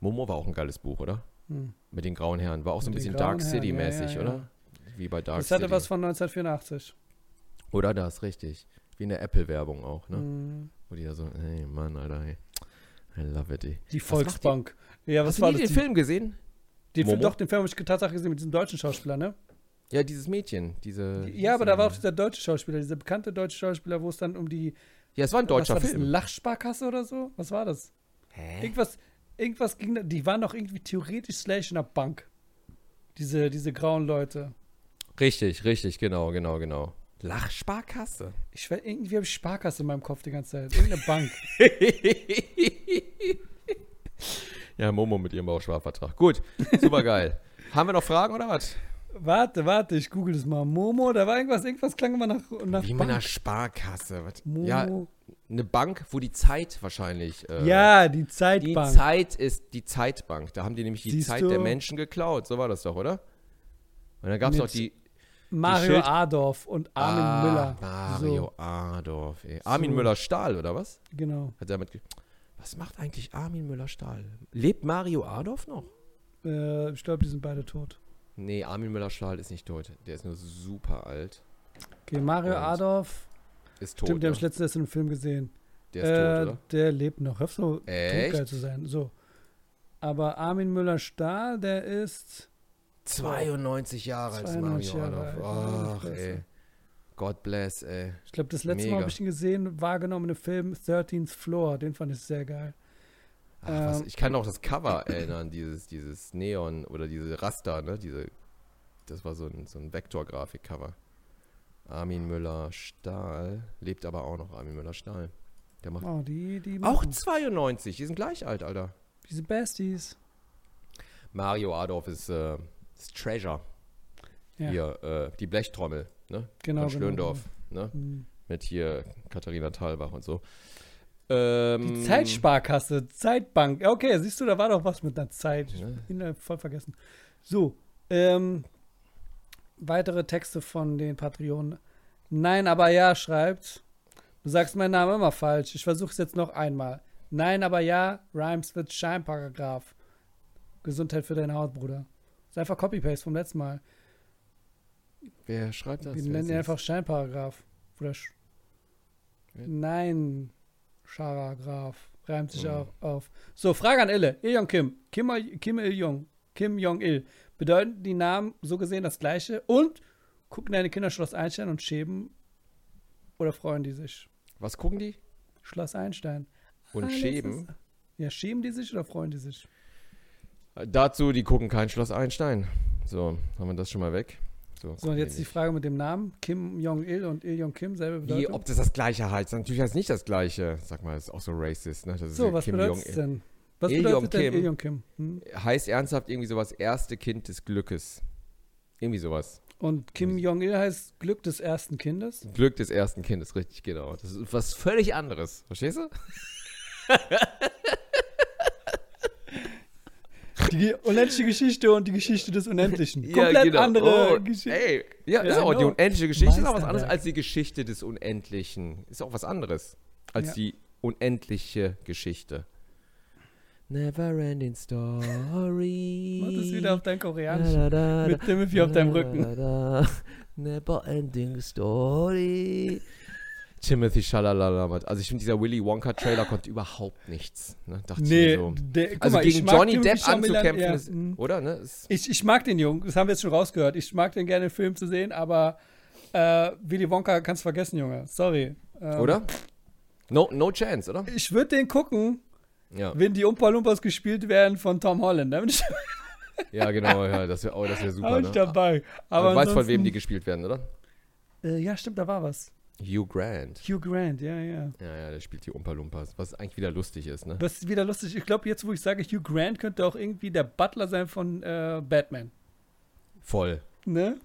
Momo war auch ein geiles Buch, oder? Hm. Mit den grauen Herren. War auch so ein Mit den bisschen Dark City-mäßig, ja, ja, oder? ja. Wie bei Dark Das hatte City. was von 1984. Oder das, richtig. Wie in der Apple-Werbung auch, ne? Hm. Wo die da so, hey Mann, Alter, hey. I love it, ey. Die Was macht die- Volksbank. Ja, was Hast du war nie das? den Die- Film gesehen? Den Film, doch, den Film habe ich tatsächlich gesehen mit diesem deutschen Schauspieler, ne? Ja, dieses Mädchen, diese. Ja, aber da war auch dieser deutsche Schauspieler, dieser bekannte deutsche Schauspieler, wo es dann um die. Ja, es war ein deutscher was war das, Film. Lachsparkasse oder so? Was war das? Hä? Irgendwas, irgendwas ging da. Die waren doch irgendwie theoretisch slash in einer Bank. Diese, diese grauen Leute. Richtig, richtig, genau, genau, genau. Lachsparkasse. Ich weiß, irgendwie habe ich Sparkasse in meinem Kopf die ganze Zeit. Irgendeine Bank. ja, Momo mit ihrem Bausparvertrag. Gut, super geil. Haben wir noch Fragen oder was? warte, warte, ich google das mal. Momo, da war irgendwas, irgendwas klang immer nach, nach Wie mit einer Sparkasse. Was? Momo. Ja, eine Bank, wo die Zeit wahrscheinlich. Äh, ja, die Die Zeitbank. Zeit ist die Zeitbank. Da haben die nämlich die Siehst Zeit du? der Menschen geklaut. So war das doch, oder? Und dann gab es Mit auch die. Mario Adorf und Armin Ah, Müller. Mario Adorf, ey. Armin So. Müller-Stahl, oder was? So, genau. Hat er mit. Was macht eigentlich Armin Müller-Stahl? Lebt Mario Adorf noch? Äh, ich glaube, die sind beide tot. Nee, Armin Müller-Stahl ist nicht tot. Der ist nur super alt. Okay, Mario Und Adorf. Ist tot. Stimmt, den habe ne? ich letztens in einem Film gesehen. Der ist äh, tot, oder? Der lebt noch. Hör auf so totgeil zu sein. So. Aber Armin Müller-Stahl, der ist. 92 Jahre alt ist 92 Mario Jahre ja, Ach, ey. God bless, ey. Ich glaube, das letzte Mal Mega. habe ich ihn gesehen, wahrgenommen in dem Film 13th Floor. Den fand ich sehr geil. Ach, was, Ähm, ich kann auch das Cover erinnern, dieses, dieses Neon oder diese Raster, ne? Diese, das war so ein, so ein Vektorgrafik-Cover. Armin Müller-Stahl. Lebt aber auch noch, Armin Müller-Stahl. Der macht Oh, die, die auch machen. 92. Die sind gleich alt, Alter. Diese Besties. Mario Adorf ist, äh, ist Treasure. Ja, Hier, äh, die Blechtrommel, ne? genau. Von genau, Schlöndorf, ne? genau. Hm. Mit hier Katharina Thalbach und so. Ähm, Die Zeitsparkasse, Zeitbank. Okay, siehst du, da war doch was mit einer Zeit. Ich bin voll vergessen. So, ähm, weitere Texte von den Patreonen. Nein, aber ja, schreibt. Du sagst meinen Namen immer falsch. Ich versuche es jetzt noch einmal. Nein, aber ja, Rhymes wird Scheinparagraph. Gesundheit für deine Haut, Bruder. Ist einfach Copy-Paste vom letzten Mal. Wer schreibt das? Wir nennen ihn einfach Scheinparagraph. Oder Sch Ja. Nein, Scharagraph. Reimt sich Oh. auch auf. So, Frage an Ille. Il-Jong Kim. Kim, Kim Il-Jong. Kim Jong-Il. Bedeuten die Namen so gesehen das gleiche? Und gucken deine Kinder Schloss Einstein und schäben oder freuen die sich? Was gucken die? Schloss Einstein. Und Alles schäben. ist- Ja, schämen die sich oder freuen die sich? Dazu, die gucken kein Schloss Einstein. So, haben wir das schon mal weg. So, gucken und jetzt die. Frage mit dem Namen. Kim Jong-Il und Il-Jong Kim, selbe Wie, Bedeutung. ob das das gleiche heißt? Natürlich heißt es nicht das gleiche. Sag mal, das ist auch so racist, ne? So, ja was Kim bedeutet es denn? Was Il-Jong bedeutet denn Kim. Il-Jong Kim? Hm? Heißt ernsthaft irgendwie sowas, erste Kind des Glückes. Irgendwie sowas. Und Kim Jong-il heißt Glück des ersten Kindes. Glück des ersten Kindes, richtig, genau. Das ist was völlig anderes. Verstehst du? Die unendliche Geschichte und die Geschichte des Unendlichen. Komplett andere Oh, Geschichte. Ey, ja, ist Ja, auch die genau. unendliche Geschichte ist auch was anderes als die Geschichte des Unendlichen. Ist auch was anderes als Ja. die unendliche Geschichte. Never ending story. Mach das wieder auf dein Koreanisch. Da, da, Mit Timothy auf deinem Rücken. da, da. Never ending story. Timothy Shalalala. Also ich finde, dieser Willy Wonka-Trailer konnte überhaupt nichts. Ne? Dachte Nee, so. der, Also mal, gegen Johnny Depp anzukämpfen, ja, ist, mm. oder? Ne? Ist, ich, ich mag den Jungen, das haben wir jetzt schon rausgehört. Ich mag den gerne, den Film zu sehen, aber äh, Willy Wonka kannst du vergessen, Junge. Sorry. Ähm, oder? No, no chance, oder? Ich würde den gucken, Ja, wenn die Umpa Lumpas gespielt werden von Tom Holland. Ich, ja genau. Ja, das wäre oh, das wär super. ich Ne? dabei. Aber Aber du weißt, von wem die gespielt werden, oder? Äh, ja, stimmt, da war was. Hugh Grant. Hugh Grant, ja, ja. Ja, ja, der spielt die Umpa Lumpas, was eigentlich wieder lustig ist, ne? Das ist wieder lustig. Ich glaube, jetzt, wo ich sage, Hugh Grant könnte auch irgendwie der Butler sein von äh, Batman. Voll, Ne?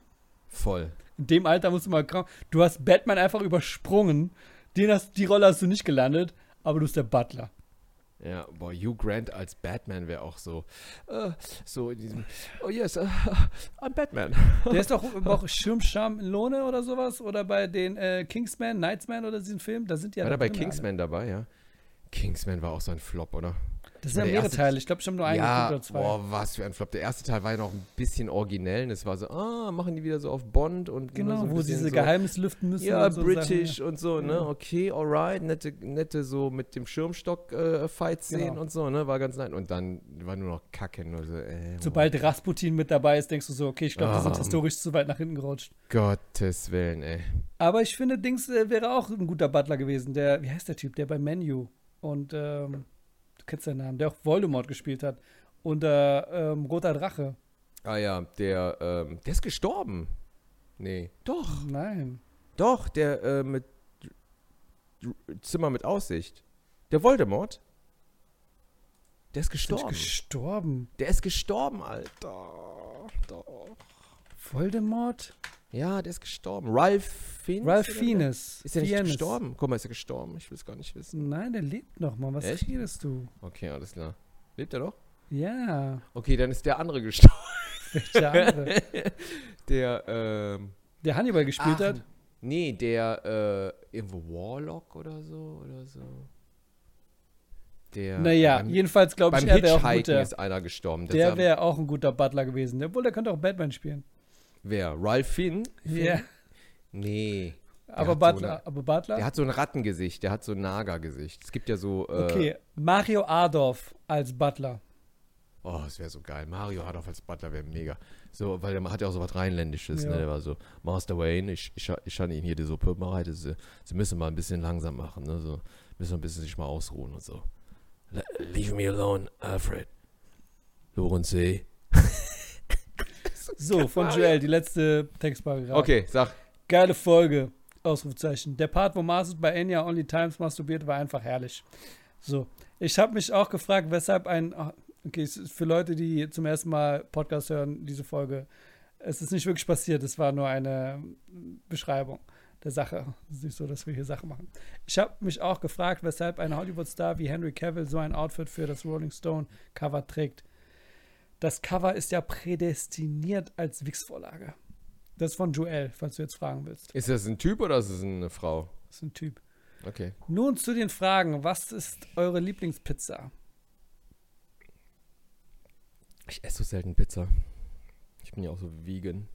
voll. In dem Alter musst du mal kaum. Du hast Batman einfach übersprungen. Den hast, die Rolle hast du nicht gelandet, aber du bist der Butler. Ja, boah, Hugh Grant als Batman wäre auch so, äh, so in diesem, oh yes, uh, I'm Batman. Der ist doch auch Schirmscham in Lohne oder sowas. Oder bei den äh, Kingsman, Knightsman oder diesen Film. Da sind die ja War da bei Kingsman dabei, ja? Kingsman war auch so ein Flop, oder? Das sind ja mehrere erste- Teile. Ich glaube, ich habe nur einen ja, oder zwei. boah, was für ein Flop. Der erste Teil war ja noch ein bisschen originell. und Es war so, ah, machen die wieder so auf Bond und genau, ne, so ein wo sie diese so, Geheimnisse lüften müssen. Ja, und so British Sachen, und so, ne? Ja. Okay, alright. Nette, nette so mit dem Schirmstock äh, Fight-Szenen Genau. und so, ne? War ganz nett. Und dann war nur noch Kacke. Nur so, äh, ja. Sobald Rasputin mit dabei ist, denkst du so, okay, ich glaube, wir sind Ah. historisch zu weit nach hinten gerutscht. Gottes Willen, ey. Aber ich finde, Dings äh, wäre auch ein guter Butler gewesen. Der, wie heißt der Typ? Der bei Menu und ähm, kennst seinen Namen, der auch Voldemort gespielt hat. Und äh, ähm, Roter Drache. Ah ja, der, ähm, der ist gestorben. Nee. Doch, Nein. doch, der äh, mit Zimmer mit Aussicht. Der Voldemort. Der ist Ist nicht gestorben. gestorben. Der ist gestorben, Alter. Doch. Voldemort? Ja, der ist gestorben. Ralph Fiennes? Ralph? Fiennes. Ist er nicht Fiennes. gestorben? Guck mal, ist er gestorben? Ich will es gar nicht wissen. Nein, der lebt noch, Mann. Was Echt? redest du? Okay, alles klar. Lebt er noch? Ja. Okay, dann ist der andere gestorben. Welcher andere? Der, ähm. Der Hannibal gespielt ach, hat? Nee, der, äh, irgendwo Warlock oder so, oder so. Der. Naja, beim, jedenfalls glaube ich, er wäre auch ein guter. ist einer gestorben. Der wäre auch ein guter Butler gewesen. Obwohl, der könnte auch Batman spielen. Wer? Ralph Finn? Ja. Nee. Aber hat so Butler, eine- aber Butler? Der hat so ein Rattengesicht, der hat so ein Nagergesicht. Es gibt ja so. Äh, okay, Mario Adorf als Butler. Oh, das wäre so geil. Mario auch als Butler wäre mega. So, weil der hat ja auch so was Rheinländisches, Ja. ne? Der war so, Master Wayne, ich, ich, ich habe Ihnen hier die Suppe bereitet. Sie, Sie müssen mal ein bisschen langsam machen, ne? So, müssen ein bisschen sich mal ausruhen und so. Le leave me alone, Alfred. Lorenzee. So, von Joel, die letzte Textparagraph. Okay, sag. Geile Folge. Ausrufezeichen. Der Part, wo Marsus bei Enya Only Times masturbiert, war einfach herrlich. So. Ich habe mich auch gefragt, weshalb ein. ah, Okay, für Leute, die zum ersten Mal Podcast hören, diese Folge. Es ist nicht wirklich passiert, es war nur eine Beschreibung. der Sache. Es ist nicht so, dass wir hier Sachen machen. Ich habe mich auch gefragt, weshalb ein Hollywood-Star wie Henry Cavill so ein Outfit für das Rolling Stone-Cover trägt. Das Cover ist ja prädestiniert als Wix-Vorlage. Das ist von Joel, falls du jetzt fragen willst. Ist das ein Typ oder ist es eine Frau? Das ist ein Typ. Okay. Nun zu den Fragen. Was ist eure Lieblingspizza? Ich esse so selten Pizza. Ich bin ja auch so vegan.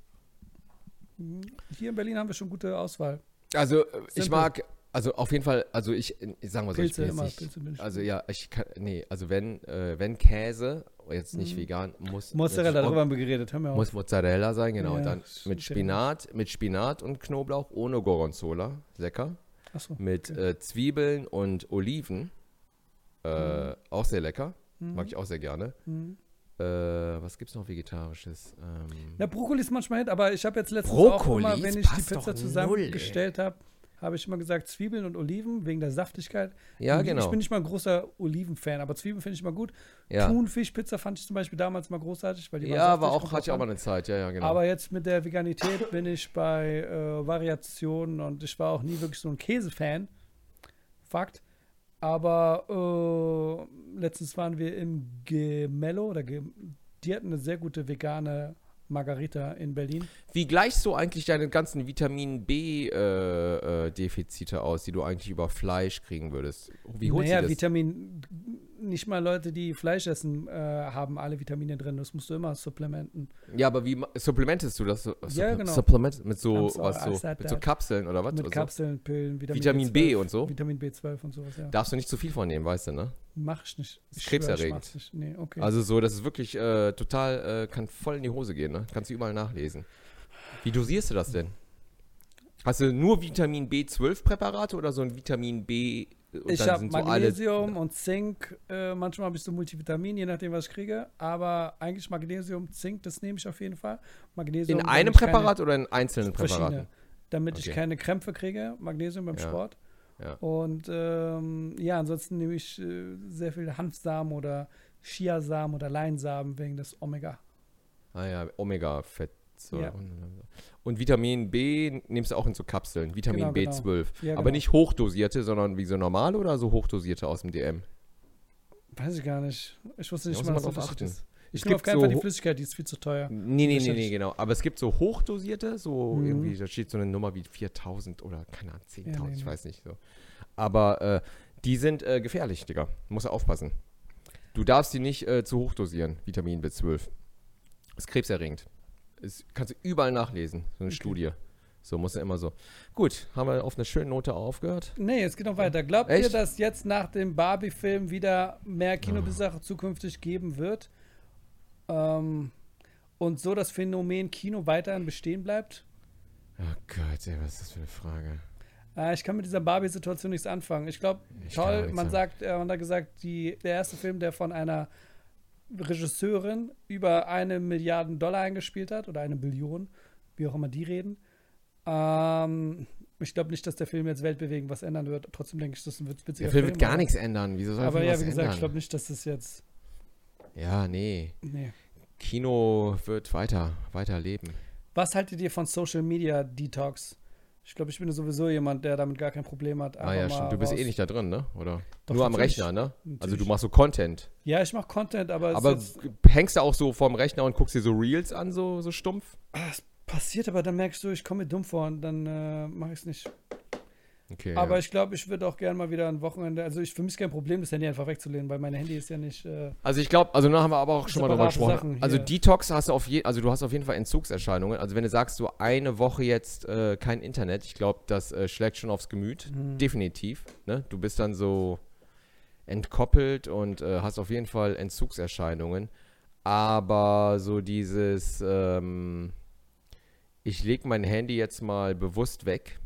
Hier in Berlin haben wir schon gute Auswahl. Also, äh, ich Simple. mag, also auf jeden Fall, also ich, ich sag mal so, ich Pilze jetzt immer, nicht, Pilze bin ich. also ja, ich kann, nee, also wenn, äh, wenn Käse, jetzt nicht vegan, muss Mhm. Mozzarella, darüber haben wir geredet. Hör mir auf. muss Mozzarella sein, genau, Ja, und dann mit. Spinat, mit Spinat und Knoblauch ohne Gorgonzola, lecker, Achso. mit okay. äh, Zwiebeln und Oliven, äh, Mhm. auch sehr lecker, mag ich auch sehr gerne. Mhm. Äh, was gibt's noch vegetarisches? Ähm, Na, Brokkoli ist manchmal Hit, aber ich habe jetzt letztens Brokkoli, auch immer, wenn ich die Pizza zusammengestellt habe, habe ich immer gesagt Zwiebeln und Oliven wegen der Saftigkeit. ja, Und genau. Ich bin nicht mal ein großer Oliven-Fan, aber Zwiebeln finde ich immer gut. ja, Thunfischpizza fand ich zum Beispiel damals mal großartig, weil die ja aber auch, hatte ich auch mal eine Zeit, ja, ja, genau. Aber jetzt mit der Veganität bin ich bei äh, Variationen und ich war auch nie wirklich so ein Käsefan. Fakt. Aber äh, letztens waren wir im Gemello, oder Ge die hatten eine sehr gute vegane Margarita in Berlin. Wie gleichst du eigentlich deine ganzen Vitamin B-Defizite aus, die du eigentlich über Fleisch kriegen würdest? Wie holst naja, du das? Vitamin, nicht mal Leute, die Fleisch essen, äh, haben alle Vitamine drin. Das musst du immer supplementen. ja, aber wie supplementest du das? So, Ja, genau. Supplement mit so, sorry, was, so, mit so. Kapseln oder was? Mit Also, Kapseln, Pillen, Vitamin, Vitamin B B12, und so? Vitamin B12 und sowas, ja. Darfst du nicht zu viel von nehmen, weißt du, ne? Mach ich nicht. Ist Ich schwör, ich krebserregend. Nee, okay. Also so, das ist wirklich äh, total, äh, kann voll in die Hose gehen, ne? Kannst du überall nachlesen. Wie dosierst du das denn? Hast du nur Vitamin B12-Präparate oder so ein Vitamin B? Und ich habe sind so Magnesium und Zink. Äh, manchmal habe ich so Multivitamin, je nachdem, was ich kriege. Aber eigentlich Magnesium, Zink, das nehme ich auf jeden Fall. Magnesium. In einem ich keine- Präparat oder in einzelnen. Präparaten? Damit ich Okay. keine Krämpfe kriege. Magnesium beim Ja. Sport. Ja. Und ähm, ja, ansonsten nehme ich äh, sehr viel Hanfsamen oder Chiasamen oder Leinsamen wegen des Omega. Ah ja, Ja. Und Vitamin B nimmst du auch in so Kapseln, Vitamin Genau, genau. B12. Ja, Aber genau. nicht hochdosierte, sondern wie so normale oder so hochdosierte aus dem DM? Weiß ich gar nicht. Ich wusste nicht Da muss mal, man was achten. ist. Ich Es nehme auf keinen so Fall die Flüssigkeit, die ist viel zu teuer. Nee, nee, nee, nee, genau. Aber es gibt so hochdosierte, so Mhm. irgendwie, da steht so eine Nummer wie 4000 oder keine Ahnung, 10.000, Ja, nee, ich weiß nicht so. Aber äh, die sind äh, gefährlich, Digga. Muss du aufpassen. Du darfst die nicht äh, zu hoch dosieren, Vitamin B12. Ist krebserregend. Ist, kannst du überall nachlesen, so eine Studie. So muss er immer so. Gut, haben wir auf eine schöne Note aufgehört. Nee, es geht noch weiter. Glaubt ihr, Echt? dass jetzt nach dem Barbie-Film wieder mehr Kinobesucher zukünftig geben wird? Ähm, und so das Phänomen Kino weiterhin bestehen bleibt? Oh Gott, ey, was ist das für eine Frage? Äh, ich kann mit dieser Barbie-Situation nichts anfangen. Ich glaube, toll, man sagt, äh, man hat gesagt, die, der erste Film, der von einer Regisseurin über eine Milliarde Dollar eingespielt hat oder eine Billion, wie auch immer die reden. Ähm, ich glaube nicht, dass der Film jetzt weltbewegend was ändern wird. Trotzdem denke ich, das ist ein witz- witziger Der Film wird gar nichts ändern. Wieso soll Aber Film ja, wie gesagt, ändern? ich glaube nicht, dass das jetzt. ja, nee. Nee. Kino wird weiter, weiter leben. Was haltet ihr von Social Media Detox? Ich glaube, ich bin sowieso jemand, der damit gar kein Problem hat. Ah ja, stimmt. Du bist raus- eh nicht da drin, ne? Oder? Doch, Nur am. Rechner, ne? Also Natürlich. du machst so Content. Ja, ich mache Content, aber, Aber hängst du auch so vorm Rechner und guckst dir so Reels an, so, so stumpf? ah, es passiert, aber dann merkst du, ich komme mir dumm vor und dann äh, mache ich es nicht. Okay. Aber ja. ich glaube, ich würde auch gerne mal wieder ein Wochenende. Also ich für mich ist kein Problem, das Handy einfach wegzulehnen, weil mein Handy ist ja nicht. Äh, Also ich glaube, also da haben wir aber auch schon mal drüber gesprochen. Also. Detox hast du auf je, also du hast auf jeden Fall Entzugserscheinungen. Also wenn du sagst, so eine Woche jetzt äh, kein Internet, ich glaube, das äh, schlägt schon aufs Gemüt. Mhm. Definitiv. Ne? Du bist dann so entkoppelt und äh, hast auf jeden Fall Entzugserscheinungen. Aber so dieses, ähm, ich lege mein Handy jetzt mal bewusst weg,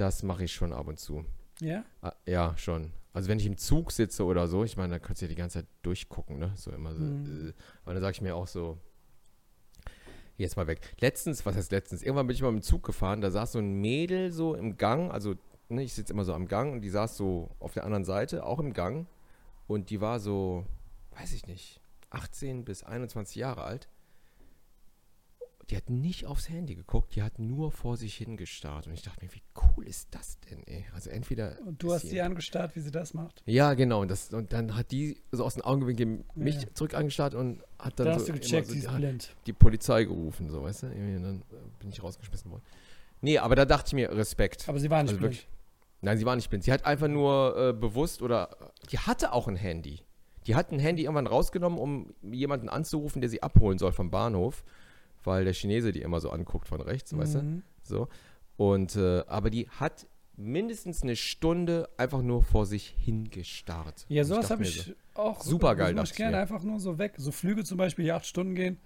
das mache ich schon ab und zu. ja? Ah, ja, schon. Also wenn ich im Zug sitze oder so, ich meine, da kannst du ja die ganze Zeit durchgucken, ne? So immer so. Mhm. Äh, aber dann sage ich mir auch so, jetzt mal weg. Letztens, was heißt letztens? Irgendwann bin ich mal mit dem Zug gefahren, da saß so ein Mädel so im Gang, also ne, ich sitze immer so am Gang und die saß so auf der anderen Seite, auch im Gang. Und die war so, weiß ich nicht, 18 bis 21 Jahre alt. Die hat nicht aufs Handy geguckt, die hat nur vor sich hingestarrt. Und ich dachte mir, wie cool ist das denn, ey? Also entweder. Und du hast sie- angestarrt, wie sie das macht. Ja, genau. Und, das, und dann hat die so aus den Augenwinkeln mich Ja. zurück angestarrt und hat dann, Dann so hast du gecheckt, so die, blind. die Polizei gerufen, so, weißt du? Und dann äh, bin ich rausgeschmissen worden. Nee, aber da dachte ich mir, Respekt. Aber sie war nicht Also blind. wirklich. Nein, sie war nicht blind. Sie hat einfach nur äh, bewusst oder die hatte auch ein Handy. Die hat ein Handy irgendwann rausgenommen, um jemanden anzurufen, der sie abholen soll vom Bahnhof, weil der Chinese die immer so anguckt von rechts, weißt du? Mhm. So. Und äh, aber die hat mindestens eine Stunde einfach nur vor sich hingestarrt. Ja, sowas habe ich so, auch. Mach dachte ich gerne mir. einfach nur so weg. So Flüge zum Beispiel, die acht Stunden gehen,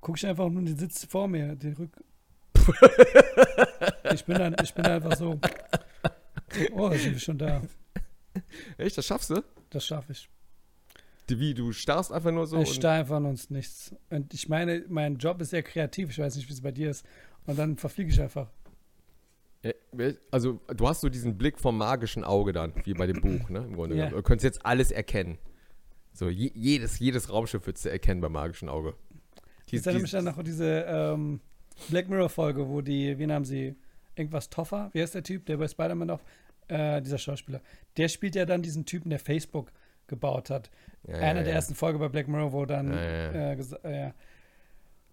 gucke ich einfach nur, die sitzt vor mir, die Rück. ich, bin dann, ich bin einfach so. Oh, sind wir schon da. Echt, das schaffst du? Das schaffe ich. Wie, du starrst einfach nur so ich und starre einfach uns nichts. Und ich meine, mein Job ist sehr kreativ. Ich weiß nicht, wie es bei dir ist. Und dann verfliege ich einfach. Ja, Also, du hast so diesen Blick vom magischen Auge dann, wie bei dem Buch, ne? Im Grunde genommen. Du könntest jetzt alles erkennen. So, je, jedes, jedes Raumschiff würdest du erkennen beim magischen Auge. Ich erinnere mich dann noch diese ähm, Black Mirror-Folge, wo die, wen haben sie? Irgendwas Toffer? Wie heißt der Typ, der bei Spider-Man auch, äh, dieser Schauspieler, der spielt ja dann diesen Typen, der Facebook gebaut hat. Ja, Einer ja, der ja. ersten Folge bei Black Mirror, wo dann. Äh, äh,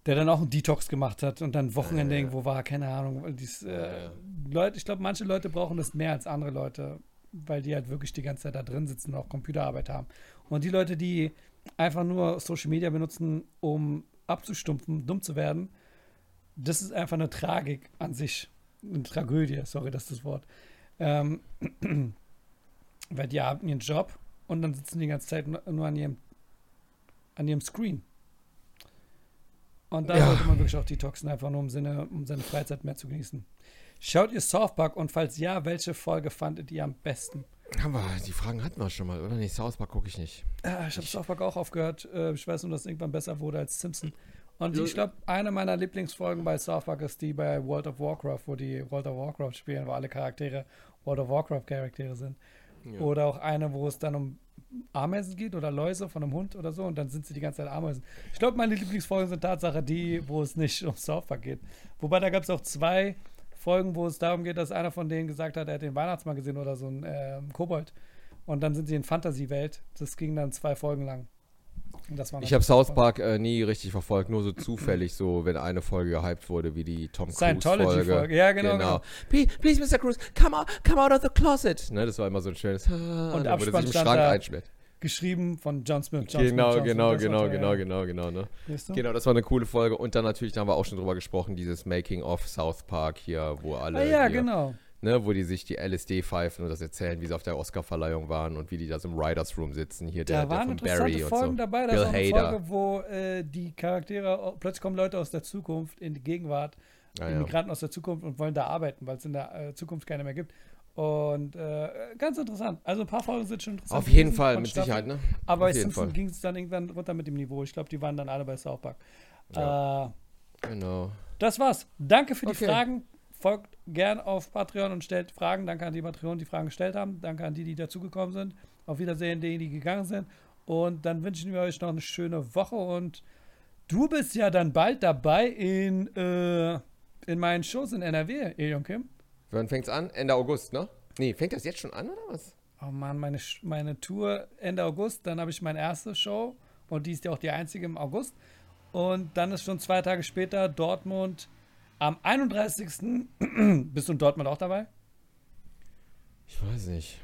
der dann auch einen Detox gemacht hat und dann Wochenende irgendwo war, keine Ahnung. Dies, äh. Leute, ich glaube, manche Leute brauchen das mehr als andere Leute, weil die halt wirklich die ganze Zeit da drin sitzen und auch Computerarbeit haben. Und die Leute, die einfach nur Social Media benutzen, um abzustumpfen, dumm zu werden, das ist einfach eine Tragik an sich. Eine Tragödie, sorry, das ist das Wort. Ähm, weil die haben ihren Job und dann sitzen die ganze Zeit nur an ihrem, an ihrem Screen. Und da Ja. sollte man wirklich auch detoxen, einfach nur im Sinne, um seine Freizeit mehr zu genießen. Schaut ihr South Park und falls ja, welche Folge fandet ihr am besten? Haben wir, die Fragen hatten wir schon mal, oder? Nee, South Park gucke ich nicht. Ah, ich habe South Park auch aufgehört. Äh, Ich weiß nur, dass es irgendwann besser wurde als Simpson. Und Ja. ich glaube, eine meiner Lieblingsfolgen bei South Park ist die bei World of Warcraft, wo die World of Warcraft spielen, wo alle Charaktere World of Warcraft Charaktere sind. Oder auch eine, wo es dann um Ameisen geht oder Läuse von einem Hund oder so und dann sind sie die ganze Zeit Ameisen. Ich glaube, meine Lieblingsfolgen sind Tatsache die, wo es nicht um South geht. Wobei da gab es auch zwei Folgen, wo es darum geht, dass einer von denen gesagt hat, er hat den Weihnachtsmann gesehen oder so ein ähm, Kobold. Und dann sind sie in Fantasiewelt. Das ging dann zwei Folgen lang. Ich habe South Park äh, nie richtig verfolgt, nur so zufällig, so wenn eine Folge gehypt wurde, wie die Tom Cruise-Folge. Scientology-Folge. Ja, genau, genau. Please, please, Mr. Cruise, come out, come out of the closet. Ne, das war immer so ein schönes. Und wo der sich im Schrank da, einsperrt. Geschrieben von John Smith. John Genau, Smith, John genau, Smith, das genau, war genau, der, genau, genau, ne? Weißt du? Genau, das war eine coole Folge. Und dann natürlich, da haben wir auch schon drüber gesprochen, dieses Making of South Park hier, wo alle, Ah, ja, genau. Ne, wo die sich die LSD pfeifen und das erzählen, wie sie auf der Oscarverleihung waren und wie die da so im Writers Room sitzen. Hier der, Da der waren von interessante Barry und Folgen so. dabei. Da Bill auch eine Hader. Folge, wo äh, die Charaktere, oh, plötzlich kommen Leute aus der Zukunft in die Gegenwart, Ah, ja. Immigranten aus der Zukunft und wollen da arbeiten, weil es in der äh, Zukunft keine mehr gibt. Und äh, ganz interessant. Also ein paar Folgen sind schon interessant. Auf jeden Fall, von mit Staffeln. Sicherheit, ne? Aber Auf bei Simpson ging es dann irgendwann runter mit dem Niveau. Ich glaube, die waren dann alle bei South Park. Ja. Äh, Genau. das war's. Danke für die Okay. Fragen. Folgt gern auf Patreon und stellt Fragen. Danke an die Patreon, die Fragen gestellt haben. Danke an die, die dazugekommen sind. Auf Wiedersehen, denen, die gegangen sind. Und dann wünschen wir euch noch eine schöne Woche. Und du bist ja dann bald dabei in, äh, in meinen Shows in NRW, Elion Kim. Wann fängt's an? Ende August, ne? Nee, fängt das jetzt schon an, oder was? Oh Mann, meine, meine Tour Ende August. Dann habe ich meine erste Show. Und die ist ja auch die einzige im August. Und dann ist schon zwei Tage später Dortmund am 31. Bist du in Dortmund auch dabei? Ich weiß nicht.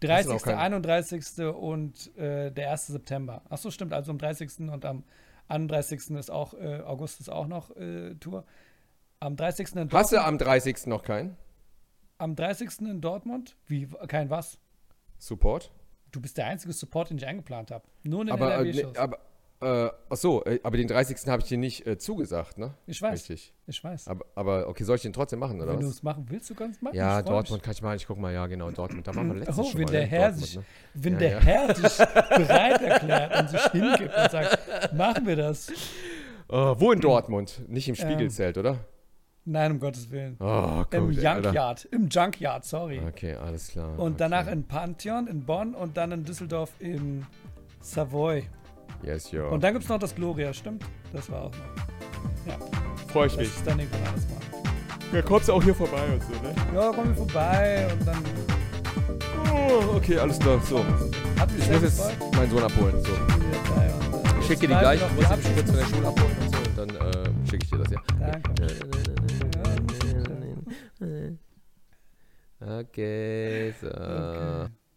30., auch kein- 31. und äh, der 1. September. Achso, stimmt. Also am 30. und am 31. ist auch, äh, August ist auch noch äh, Tour. Am 30. in Hast Dortmund. du am 30. noch keinen Am 30. in Dortmund? Wie, kein was? Support? Du bist der einzige Support, den ich eingeplant habe. Nur in den Aber, äh, NRW-Shows. aber äh, ach so, äh, aber den 30. habe ich dir nicht äh, zugesagt, ne? ich weiß, Richtig. ich weiß. Aber, aber okay, soll ich den trotzdem machen, oder Wenn du was? es machen willst, du kannst machen. Ja, Dortmund mich. kann ich machen. Ich guck mal, ja, genau, Dortmund. Da waren wir letztes Oh, schon wenn mal. der ne? Herr Dortmund, sich, ne? wenn Ja, der ja. Herr sich bereit erklärt und sich hingibt und sagt, machen wir das. Äh, wo in Dortmund? Nicht im Ähm, Spiegelzelt, oder? Nein, um Gottes Willen. Oh, Im gut, Alter. Junkyard. Im Junkyard, sorry. Okay, alles klar. Und danach okay. in Pantheon in Bonn und dann in Düsseldorf im Savoy. Yes, yo. Und dann gibt es noch das Gloria, stimmt? Das war auch noch. Ja. Freue ich Das mich. ist dann Nikolaus mal. Ja, kommst du auch hier vorbei und so, ne? Ja, komm mir vorbei und dann Oh, okay, alles klar. So. Ich muss jetzt gefreut. meinen Sohn abholen. So. Ich Ich schicke dir die gleich. Ich muss ihn kurz von der Schule abholen und so. Und dann äh, schicke ich dir das, ja. Danke. Okay, so. Okay.